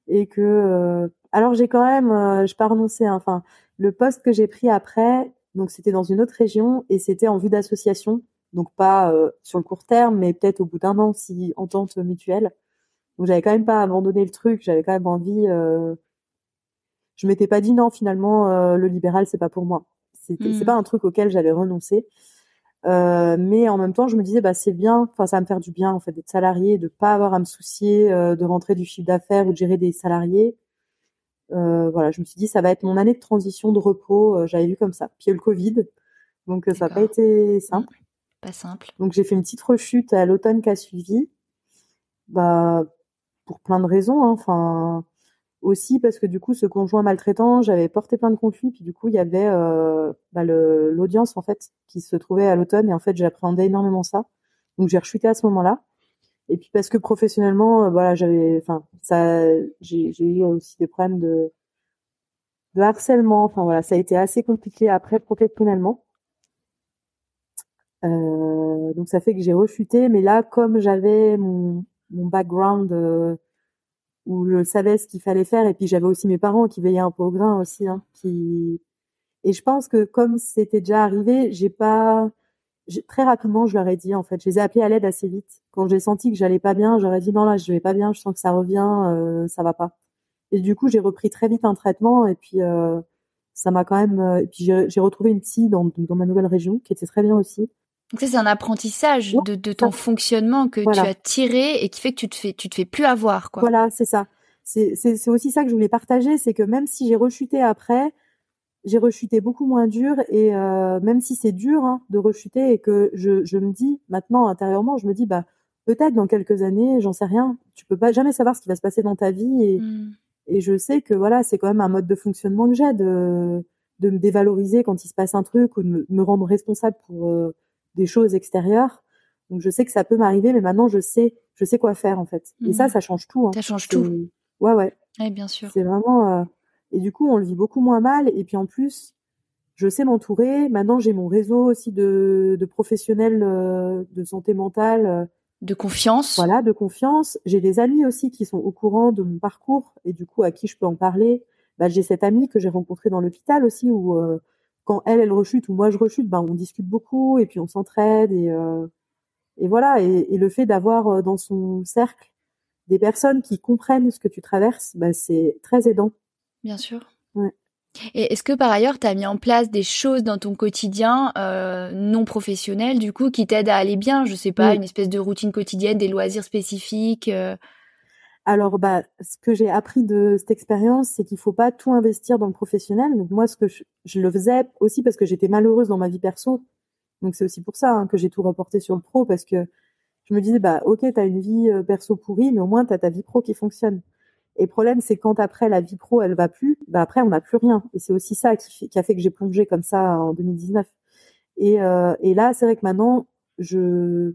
Speaker 4: et que euh, alors j'ai quand même euh, je pas renoncé hein. enfin le poste que j'ai pris après donc c'était dans une autre région et c'était en vue d'association donc pas euh, sur le court terme mais peut-être au bout d'un an si entente mutuelle Donc j'avais quand même pas abandonné le truc, j'avais quand même envie. Euh... Je m'étais pas dit non, finalement, euh, le libéral c'est pas pour moi. C'est c'est pas un truc auquel j'avais renoncé. Euh, mais en même temps, je me disais, bah c'est bien, enfin ça va me faire du bien en fait d'être salarié, de pas avoir à me soucier euh, de rentrer du chiffre d'affaires ou de gérer des salariés. Euh, voilà, je me suis dit, ça va être mon année de transition, de repos. Euh, j'avais vu comme ça. Puis il y a eu le Covid, donc ça n'a pas été simple.
Speaker 3: Pas simple.
Speaker 4: Donc j'ai fait une petite rechute à l'automne qui a suivi. Bah pour plein de raisons. Hein. Enfin aussi parce que du coup ce conjoint maltraitant, j'avais porté plein de conflits. Puis du coup il y avait euh, bah, l'audience en fait qui se trouvait à l'automne et en fait j'appréhendais énormément ça. Donc j'ai rechuté à ce moment-là. Et puis parce que professionnellement, euh, voilà, j'avais, enfin, ça, j'ai eu aussi des problèmes de de harcèlement. Enfin voilà, ça a été assez compliqué après professionnellement. Euh, donc ça fait que j'ai rechuté, mais là, comme j'avais mon, mon background euh, où je savais ce qu'il fallait faire, et puis j'avais aussi mes parents qui veillaient un peu au grain aussi, hein, qui et je pense que comme c'était déjà arrivé, j'ai pas très rapidement je leur ai dit en fait, je les ai appelés à l'aide assez vite. Quand j'ai senti que j'allais pas bien, j'aurais dit non là je vais pas bien, je sens que ça revient, euh, ça va pas. Et du coup j'ai repris très vite un traitement et puis euh, ça m'a quand même. et puis j'ai retrouvé une psy dans, dans ma nouvelle région qui était très bien aussi
Speaker 3: donc ça c'est un apprentissage de, de, ton fonctionnement que tu as tiré et qui fait que tu te fais tu te fais plus avoir quoi.
Speaker 4: Voilà, c'est ça. C'est c'est aussi ça que je voulais partager, c'est que même si j'ai rechuté après, j'ai rechuté beaucoup moins dur et euh, même si c'est dur hein, de rechuter et que je je me dis maintenant intérieurement, je me dis bah peut-être dans quelques années, j'en sais rien, tu peux pas jamais savoir ce qui va se passer dans ta vie et mmh. et je sais que voilà, c'est quand même un mode de fonctionnement que j'ai de de me dévaloriser quand il se passe un truc ou de me, rendre responsable pour euh, des choses extérieures. Donc je sais que ça peut m'arriver, mais maintenant je sais, je sais quoi faire en fait. Et ça, mhm. ça change tout. Hein.
Speaker 3: Ça change tout.
Speaker 4: Ouais, ouais.
Speaker 3: Oui, bien sûr.
Speaker 4: C'est vraiment. Euh, et du coup, on le vit beaucoup moins mal. Et puis en plus, je sais m'entourer. Maintenant, j'ai mon réseau aussi de, de professionnels euh, de santé mentale. Euh,
Speaker 3: de confiance.
Speaker 4: Voilà, de confiance. J'ai des amis aussi qui sont au courant de mon parcours et du coup à qui je peux en parler. Bah, j'ai cette amie que j'ai rencontrée dans l'hôpital aussi où quand elle, elle rechute ou moi je rechute, ben on discute beaucoup et puis on s'entraide et euh, et voilà. Et, et le fait d'avoir euh, dans son cercle des personnes qui comprennent ce que tu traverses, ben c'est très aidant.
Speaker 3: Bien sûr.
Speaker 4: Ouais.
Speaker 3: Et est-ce que par ailleurs, tu as mis en place des choses dans ton quotidien euh, non professionnel, du coup, qui t'aident à aller bien? Je sais pas, une espèce de routine quotidienne, des loisirs spécifiques euh...
Speaker 4: Alors, bah, ce que j'ai appris de cette expérience, c'est qu'il faut pas tout investir dans le professionnel. Donc moi, ce que je, je le faisais aussi parce que j'étais malheureuse dans ma vie perso. Donc c'est aussi pour ça hein, que j'ai tout reporté sur le pro parce que je me disais bah ok, t'as une vie euh, perso pourrie, mais au moins t'as ta vie pro qui fonctionne. Et le problème, c'est quand après la vie pro, elle va plus, bah après on n'a plus rien. Et c'est aussi ça qui, a fait que j'ai plongé comme ça en 2019. Et, euh, et là, c'est vrai que maintenant, je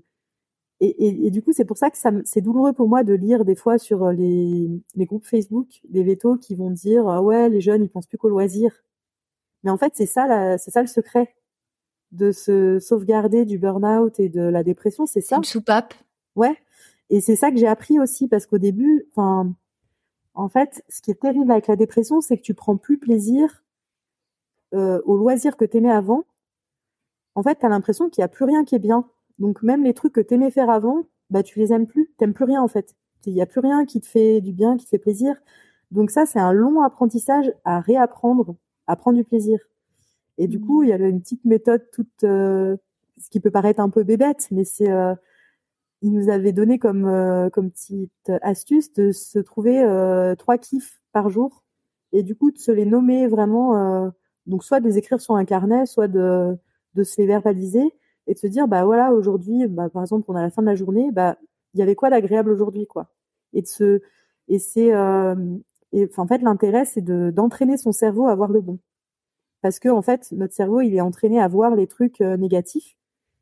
Speaker 4: et, et, du coup, c'est pour ça que ça, c'est douloureux pour moi de lire des fois sur euh, les, les groupes Facebook des vétos qui vont dire ah ouais les jeunes ils pensent plus qu'au loisir. Mais en fait c'est ça c'est ça le secret de se sauvegarder du burn-out et de la dépression, c'est ça.
Speaker 3: Une soupape.
Speaker 4: Ouais. Et c'est ça que j'ai appris aussi parce qu'au début, enfin, en fait, ce qui est terrible avec la dépression, c'est que tu prends plus plaisir euh, au loisir que t'aimais avant. En fait, t'as l'impression qu'il y a plus rien qui est bien. Donc même les trucs que t'aimais faire avant, bah tu les aimes plus, t'aimes plus rien en fait. Il y a plus rien qui te fait du bien, qui te fait plaisir. Donc ça c'est un long apprentissage à réapprendre, à prendre du plaisir. Et du coup, il y avait une petite méthode toute euh, ce qui peut paraître un peu bébête, mais c'est euh, il nous avait donné comme euh, comme petite astuce de se trouver trois kiffs par jour et du coup de se les nommer vraiment donc soit de les écrire sur un carnet, soit de de se les verbaliser et de se dire bah voilà aujourd'hui bah par exemple on a la fin de la journée bah il y avait quoi d'agréable aujourd'hui quoi? Et de se et c'est euh, en fait l'intérêt c'est de d'entraîner son cerveau à voir le bon. Parce que en fait notre cerveau il est entraîné à voir les trucs euh, négatifs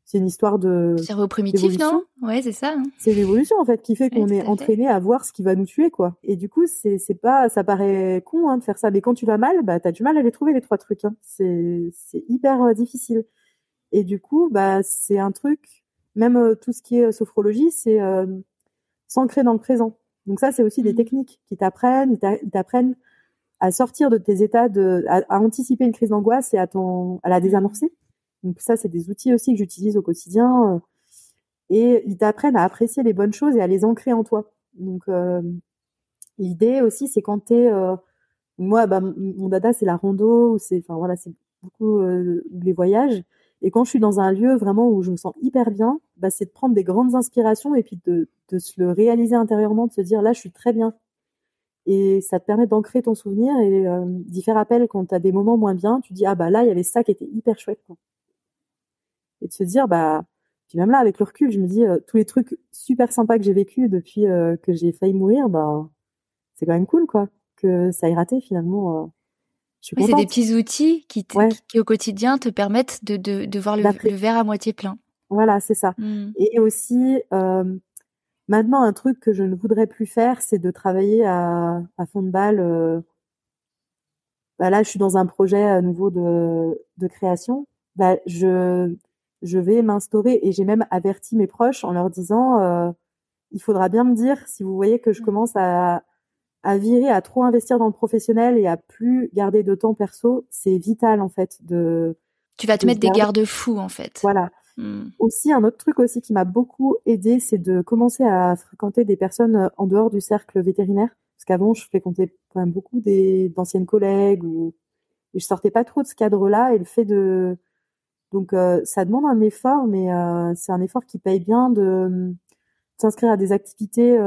Speaker 4: c'est une histoire de
Speaker 3: cerveau primitif non ouais c'est ça hein.
Speaker 4: c'est l'évolution en fait qui fait qu'on est entraîné à voir ce qui va nous tuer quoi et du coup c'est c'est pas ça paraît con hein, de faire ça mais quand tu vas mal bah t'as du mal à les trouver les trois trucs hein. c'est c'est hyper euh, difficile et du coup, bah, c'est un truc, même euh, tout ce qui est euh, sophrologie, c'est s'ancrer dans le présent. Donc ça, c'est aussi des mmh. techniques qui t'apprennent, ils t'apprennent à sortir de tes états, de, à, anticiper une crise d'angoisse et à, ton, à la désamorcer. Donc ça, c'est des outils aussi que j'utilise au quotidien. et ils t'apprennent à apprécier les bonnes choses et à les ancrer en toi. Donc l'idée aussi, c'est quand t'es moi, bah, mon dada, c'est la rando, c'est, enfin voilà, c'est beaucoup les voyages. Et quand je suis dans un lieu vraiment où je me sens hyper bien, bah, c'est de prendre des grandes inspirations et puis de, se le réaliser intérieurement, de se dire là, je suis très bien. Et ça te permet d'ancrer ton souvenir et euh, d'y faire appel quand tu as des moments moins bien. Tu dis ah bah là, il y avait ça qui était hyper chouette. Et de se dire bah puis même là avec le recul, je me dis euh, tous les trucs super sympas que j'ai vécu depuis euh, que j'ai failli mourir, bah c'est quand même cool quoi que ça ait raté finalement
Speaker 3: c'est des petits outils qui, qui, au quotidien te permettent de, de, de voir le, le, verre à moitié plein.
Speaker 4: Voilà, c'est ça. Mmh. Et aussi, euh, maintenant, un truc que je ne voudrais plus faire, c'est de travailler à, à fond de balle. Euh, bah là, je suis dans un projet à nouveau de, de création. Bah, je, je vais m'instaurer et j'ai même averti mes proches en leur disant, euh, il faudra bien me dire si vous voyez que je mmh. commence à à virer, à trop investir dans le professionnel et à plus garder de temps perso, c'est vital en fait de.
Speaker 3: Tu vas te mettre des garde-fous en fait.
Speaker 4: Voilà. Hmm. Aussi un autre truc aussi qui m'a beaucoup aidé, c'est de commencer à fréquenter des personnes euh, en dehors du cercle vétérinaire. Parce qu'avant, je fréquentais quand même beaucoup d'anciennes collègues ou et je sortais pas trop de ce cadre-là. Et le fait de donc euh, ça demande un effort, mais euh, c'est un effort qui paye bien de, s'inscrire à des activités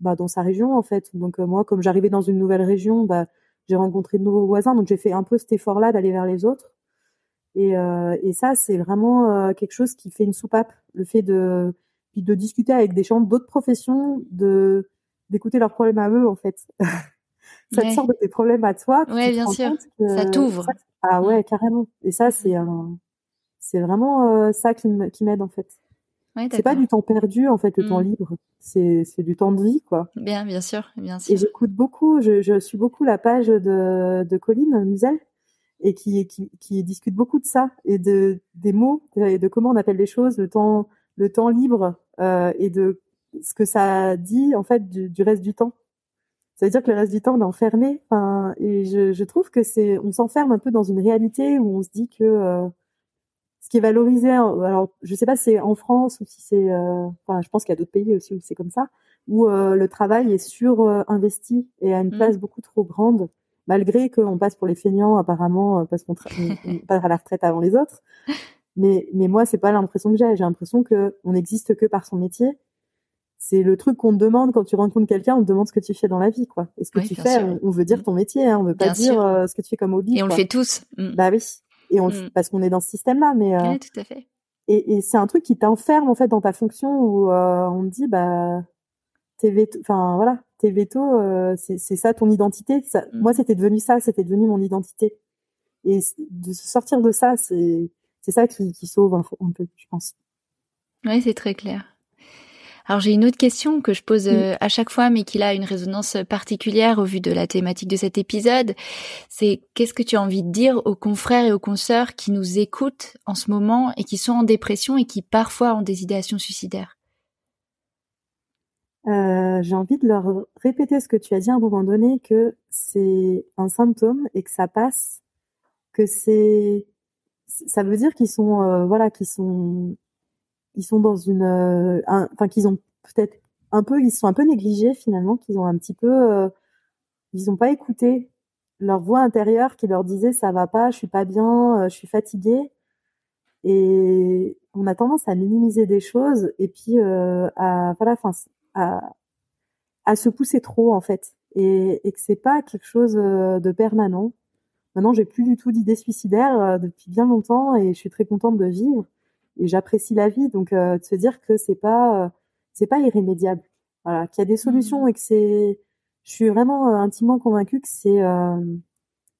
Speaker 4: bah, dans sa région en fait. Donc euh, moi, comme j'arrivais dans une nouvelle région, bah, j'ai rencontré de nouveaux voisins, donc j'ai fait un peu cet effort-là d'aller vers les autres. Et, euh, et ça, c'est vraiment euh, quelque chose qui fait une soupape. Le fait de puis de discuter avec des gens d'autres professions, de d'écouter leurs problèmes à eux en fait. ça te sort de tes problèmes à toi.
Speaker 3: Ouais, bien sûr. Ça t'ouvre.
Speaker 4: Ah ouais, mm. carrément. Et ça, c'est c'est vraiment ça qui m'aide en fait c'est pas du temps perdu en fait, le temps mmh. libre. C'est c'est du temps de vie quoi.
Speaker 3: Bien, bien sûr, bien sûr.
Speaker 4: Et j'écoute beaucoup, je, je suis beaucoup la page de de Colline Musel et qui, qui qui discute beaucoup de ça et de des mots et de comment on appelle les choses, le temps le temps libre euh, et de ce que ça dit en fait du, du reste du temps. Ça veut dire que le reste du temps on est enfermé. Enfin, et je, je trouve que c'est on s'enferme un peu dans une réalité où on se dit que euh, ce qui est valorisé, alors je sais pas si c'est en France ou si c'est, euh, enfin je pense qu'il y a d'autres pays aussi où c'est comme ça, où euh, le travail est sur euh, et à une mmh. place beaucoup trop grande, malgré qu'on passe pour les feignants apparemment parce qu'on passe à la retraite avant les autres. Mais mais moi c'est pas l'impression que j'ai. J'ai l'impression que on n'existe que par son métier. C'est le truc qu'on te demande quand tu rencontres quelqu'un, on te demande ce que tu fais dans la vie, quoi. Et ce que tu fais, on, veut dire ton métier, hein, on veut pas dire ce que tu fais comme hobby.
Speaker 3: Et on le fait tous.
Speaker 4: Mmh. Bah oui et on mmh. parce qu'on est dans ce système-là. Mais
Speaker 3: euh, tout à fait.
Speaker 4: Et, et c'est un truc qui t'enferme en fait dans ta fonction où euh, on te dit bah t'es veto, enfin voilà, t'es veto, euh, c'est ça ton identité. Ça, mmh. Moi, c'était devenu ça, c'était devenu mon identité. Et de se sortir de ça, c'est c'est ça qui, qui sauve un, un peu, je pense.
Speaker 3: Oui, c'est très clair. Alors j'ai une autre question que je pose euh, à chaque fois, mais qui a une résonance particulière au vu de la thématique de cet épisode. C'est qu'est-ce que tu as envie de dire aux confrères et aux consoeurs qui nous écoutent en ce moment et qui sont en dépression et qui parfois ont des idéations suicidaires?
Speaker 4: Euh, J'ai envie de leur répéter ce que tu as dit à un moment donné, que c'est un symptôme et que ça passe, que c'est ça veut dire qu'ils sont euh, voilà qu'ils sont ils sont dans une, euh, enfin qu'ils ont peut-être un peu, ils sont un peu négligés finalement, qu'ils ont un petit peu, euh, ils ont pas écouté leur voix intérieure qui leur disait ça va pas, je suis pas bien, euh, je suis fatiguée. Et on a tendance à minimiser des choses et puis à voilà, enfin à, à se pousser trop en fait, et, et que c'est pas quelque chose de permanent. Maintenant, j'ai plus du tout d'idées suicidaires depuis bien longtemps et je suis très contente de vivre et j'apprécie la vie. Donc, euh, de se dire que c'est pas, euh, c'est pas irrémédiable. Voilà, qu'il y a des solutions mmh. et que c'est, je suis vraiment euh, intimement convaincue que c'est,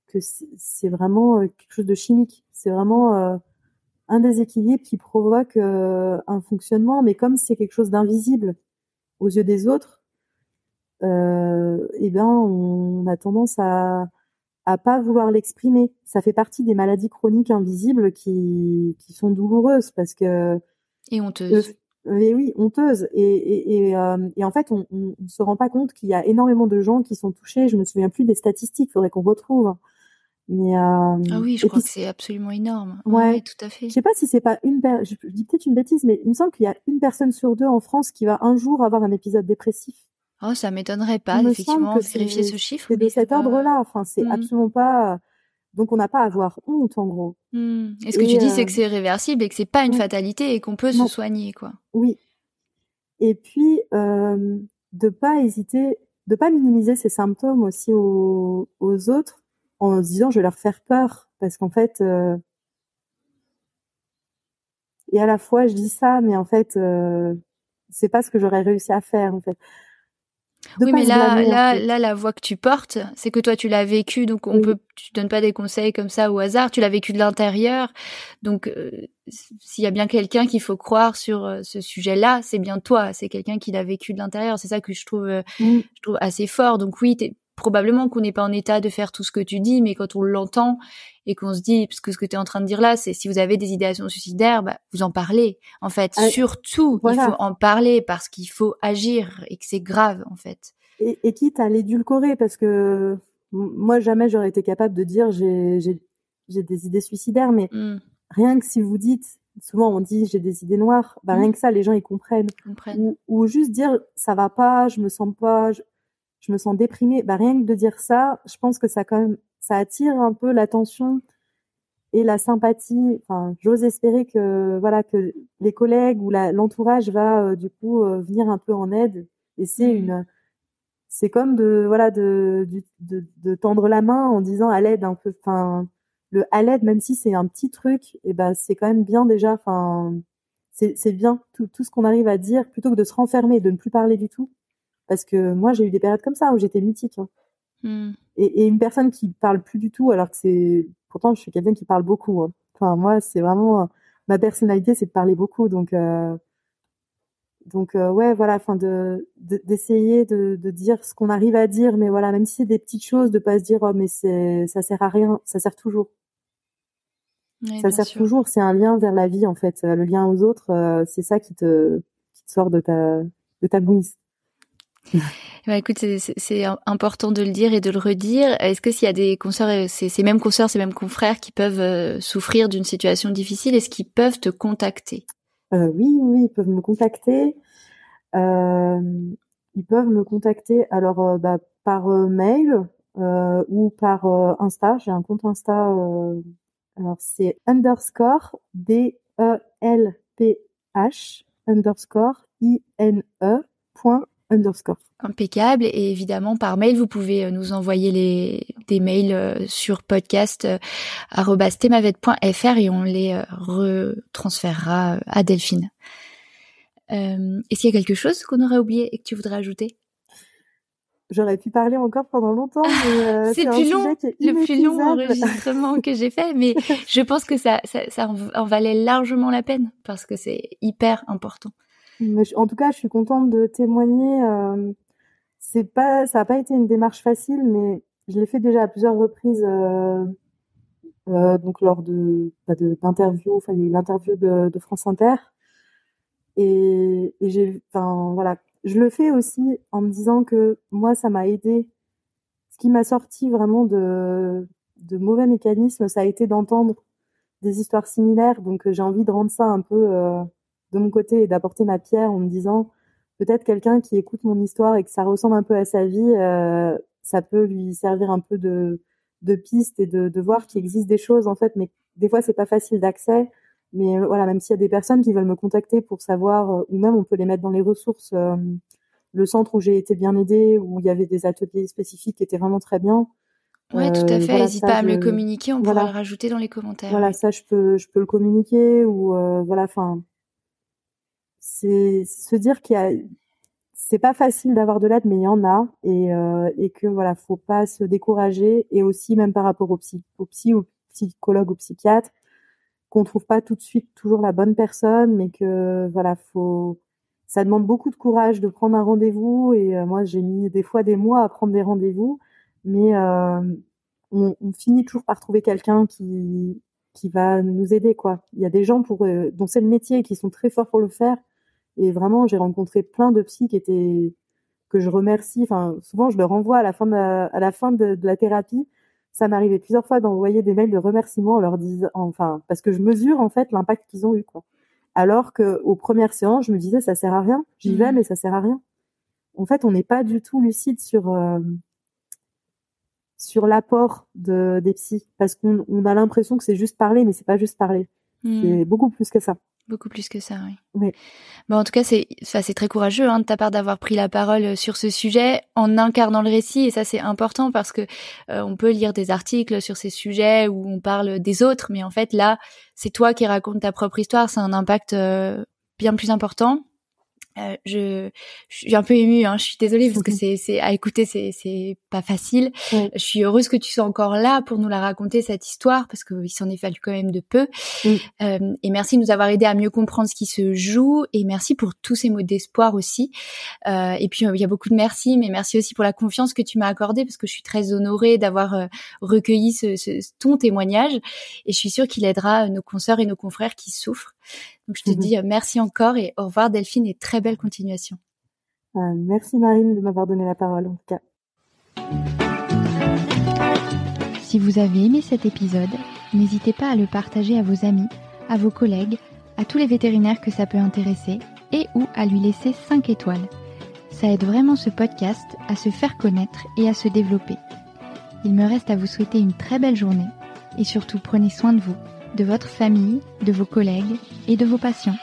Speaker 4: que c'est vraiment quelque chose de chimique. C'est vraiment un déséquilibre qui provoque un fonctionnement, mais comme c'est quelque chose d'invisible aux yeux des autres, euh, eh ben on a tendance à, à pas vouloir l'exprimer. Ça fait partie des maladies chroniques invisibles qui, qui sont douloureuses parce que
Speaker 3: et honteuses.
Speaker 4: mais oui, honteuses. Et, et, et, euh, et en fait, on, ne se rend pas compte qu'il y a énormément de gens qui sont touchés. Je me souviens plus des statistiques, faudrait qu'on retrouve. Mais
Speaker 3: ah oui, je crois que c'est absolument énorme. Ouais, tout à fait.
Speaker 4: Je sais pas si c'est pas une, je dis peut-être une bêtise, mais il me semble qu'il y a une personne sur deux en France qui va un jour avoir un épisode dépressif.
Speaker 3: Oh, ça m'étonnerait pas, effectivement, vérifier ce chiffre.
Speaker 4: C'est de cet ordre-là. Enfin, c'est mmh. absolument pas. Donc, on n'a pas à avoir honte, en gros.
Speaker 3: Mmh. Et ce que tu dis, c'est que c'est réversible et que c'est pas une fatalité et qu'on peut se soigner, quoi?
Speaker 4: Oui. Et puis, euh, de pas hésiter, de pas minimiser ces symptômes aussi aux, aux autres en se disant je vais leur faire peur parce qu'en fait euh, et à la fois je dis ça mais en fait euh, c'est pas ce que j'aurais réussi à faire en fait
Speaker 3: oui, mais là, là, là, la voix que tu portes, c'est que toi, tu l'as vécu, donc on peut, tu donnes pas des conseils comme ça au hasard. Tu l'as vécu de l'intérieur, donc euh, s'il y a bien quelqu'un qu'il faut croire sur euh, ce sujet-là, c'est bien toi. C'est quelqu'un qui l'a vécu de l'intérieur. C'est ça que je trouve, je trouve assez fort. Donc oui, probablement qu'on n'est pas en état de faire tout ce que tu dis, mais quand on l'entend et qu'on se dit, parce que ce que tu es en train de dire là, c'est si vous avez des idéations suicidaires, bah, vous en parlez. En fait, ah, surtout, il faut en parler parce qu'il faut agir et que c'est grave, en fait.
Speaker 4: Et, et quitte à l'édulcorer, parce que moi, jamais j'aurais été capable de dire j'ai, des idées suicidaires, mais mmh. rien que si vous dites, souvent on dit j'ai des idées noires, bah, mmh. rien que ça, les gens ils comprennent. Ou, ou, juste dire ça va pas, je me sens pas, je me sens déprimée. Bah, rien que de dire ça, je pense que ça quand même, ça attire un peu l'attention et la sympathie. Enfin, j'ose espérer que voilà que les collègues ou l'entourage va euh, du coup euh, venir un peu en aide. Et c'est mmh. une, c'est comme de voilà de, de, de, tendre la main en disant à l'aide un peu. Enfin, le à l'aide, même si c'est un petit truc, et ben c'est quand même bien déjà. Enfin, c'est bien tout, tout ce qu'on arrive à dire plutôt que de se renfermer, de ne plus parler du tout. Parce que moi, j'ai eu des périodes comme ça où j'étais mutique. Hein. Hmm. Et, et, une personne qui parle plus du tout, alors que c'est, pourtant, je suis quelqu'un qui parle beaucoup. Hein. Enfin, moi, c'est vraiment ma personnalité, c'est de parler beaucoup. Donc, euh... donc euh, ouais, voilà, enfin, de d'essayer de, de, dire ce qu'on arrive à dire, mais voilà, même si c'est des petites choses, de pas se dire, oh, mais c'est, ça sert à rien, ça sert toujours. ça sert toujours. C'est un lien vers la vie, en fait. Le lien aux autres, euh, c'est ça qui te, qui te sort de ta, de ta bouise.
Speaker 3: Bah, écoute, c'est important de le dire et de le redire. Est-ce que s'il y a des consoeurs, ces mêmes consoeurs, ces mêmes confrères qui peuvent euh, souffrir d'une situation difficile, est-ce qu'ils peuvent te contacter?
Speaker 4: Euh, Oui, oui, ils peuvent me contacter. Euh, ils peuvent me contacter alors euh, bah, par mail ou par Insta. J'ai un compte Insta. alors c'est underscore D E L P H underscore I N E point underscore.
Speaker 3: Impeccable. Et évidemment, par mail, vous pouvez euh, nous envoyer les, des mails euh, sur podcast.temavette.fr euh, et on les retransférera à Delphine. Est-ce qu'il y a quelque chose qu'on aurait oublié et que tu voudrais ajouter?
Speaker 4: J'aurais pu parler encore pendant longtemps, mais
Speaker 3: c'est plus long, le plus long enregistrement que j'ai fait, mais je pense que ça, ça, ça en valait largement la peine parce que c'est hyper important
Speaker 4: en tout cas, je suis contente de témoigner. Euh, c'est pas, ça n'a pas été une démarche facile, mais je l'ai fait déjà à plusieurs reprises. Euh, euh, donc lors de d'interviews, enfin l'interview de, de, France Inter, et, et j'ai, enfin voilà, je le fais aussi en me disant que moi ça m'a aidé. Ce qui m'a sorti vraiment de de mauvais mécanismes, ça a été d'entendre des histoires similaires. Donc j'ai envie de rendre ça un peu euh, de mon côté et d'apporter ma pierre en me disant peut-être quelqu'un qui écoute mon histoire et que ça ressemble un peu à sa vie, euh, ça peut lui servir un peu de, de piste et de, de voir qu'il existe des choses en fait, mais des fois c'est pas facile d'accès. Mais euh, voilà, même s'il y a des personnes qui veulent me contacter pour savoir, euh, ou même on peut les mettre dans les ressources, le centre où j'ai été bien aidée, où il y avait des ateliers spécifiques qui étaient vraiment très bien.
Speaker 3: Oui, tout à fait. N'hésite pas à me le communiquer, on pourra le rajouter dans les commentaires.
Speaker 4: Voilà, ça je peux, je peux le communiquer ou voilà, enfin c'est se dire qu'il y a c'est pas facile d'avoir de l'aide mais il y en a et euh, et que voilà faut pas se décourager et aussi même par rapport au psy au psy au psychologue ou psychiatre qu'on trouve pas tout de suite toujours la bonne personne mais que voilà faut ça demande beaucoup de courage de prendre un rendez-vous et euh, moi j'ai mis des fois des mois à prendre des rendez-vous mais euh, on, on, finit toujours par trouver quelqu'un qui qui va nous aider quoi. Il y a des gens pour euh, dont c'est le métier et qui sont très forts pour le faire et vraiment, j'ai rencontré plein de psys qui étaient que je remercie. Enfin, souvent, je leur renvoie à la fin de la, à la fin de, la thérapie. ça m'arrivait plusieurs fois d'envoyer des mails de remerciements en leur disant, enfin, parce que je mesure en fait l'impact qu'ils ont eu, quoi. Alors que aux premières séances, je me disais ça sert à rien, j'y vais
Speaker 3: Mhm.
Speaker 4: mais ça sert à rien. En fait, on n'est pas du tout lucide sur euh, sur l'apport de des psys parce qu'on on a l'impression que c'est juste parler, mais c'est pas juste parler,
Speaker 3: Hmm.
Speaker 4: c'est beaucoup plus que ça.
Speaker 3: Beaucoup plus que ça, oui.
Speaker 4: Oui.
Speaker 3: Bon, en tout cas, c'est, enfin, c'est très courageux hein, de ta part d'avoir pris la parole euh, sur ce sujet en incarnant le récit, et ça c'est important parce que euh, on peut lire des articles sur ces sujets où on parle des autres, mais en fait là, c'est toi qui racontes ta propre histoire, c'est un impact euh, bien plus important. Euh, je, je suis un peu émue, hein, je suis désolée parce que c'est, c'est à écouter, c'est, c'est pas facile.
Speaker 4: Oui.
Speaker 3: Je suis heureuse que tu sois encore là pour nous la raconter cette histoire parce qu'il s'en est fallu quand même de peu.
Speaker 4: Oui.
Speaker 3: Euh, et merci de nous avoir aidé à mieux comprendre ce qui se joue et merci pour tous ces mots d'espoir aussi. Euh, et puis euh, il y a beaucoup de merci, mais merci aussi pour la confiance que tu m'as accordée parce que je suis très honorée d'avoir euh, recueilli ce, ce, ton témoignage et je suis sûre qu'il aidera nos consoeurs et nos confrères qui souffrent. Donc je te dis euh, merci encore et au revoir Delphine et très belle continuation.
Speaker 4: Euh, merci Marine de m'avoir donné la parole en tout cas.
Speaker 1: Si vous avez aimé cet épisode, n'hésitez pas à le partager à vos amis, à vos collègues, à tous les vétérinaires que ça peut intéresser et ou à lui laisser 5 étoiles. Ça aide vraiment ce podcast à se faire connaître et à se développer. Il me reste à vous souhaiter une très belle journée et surtout prenez soin de vous, de votre famille, de vos collègues et de vos patients.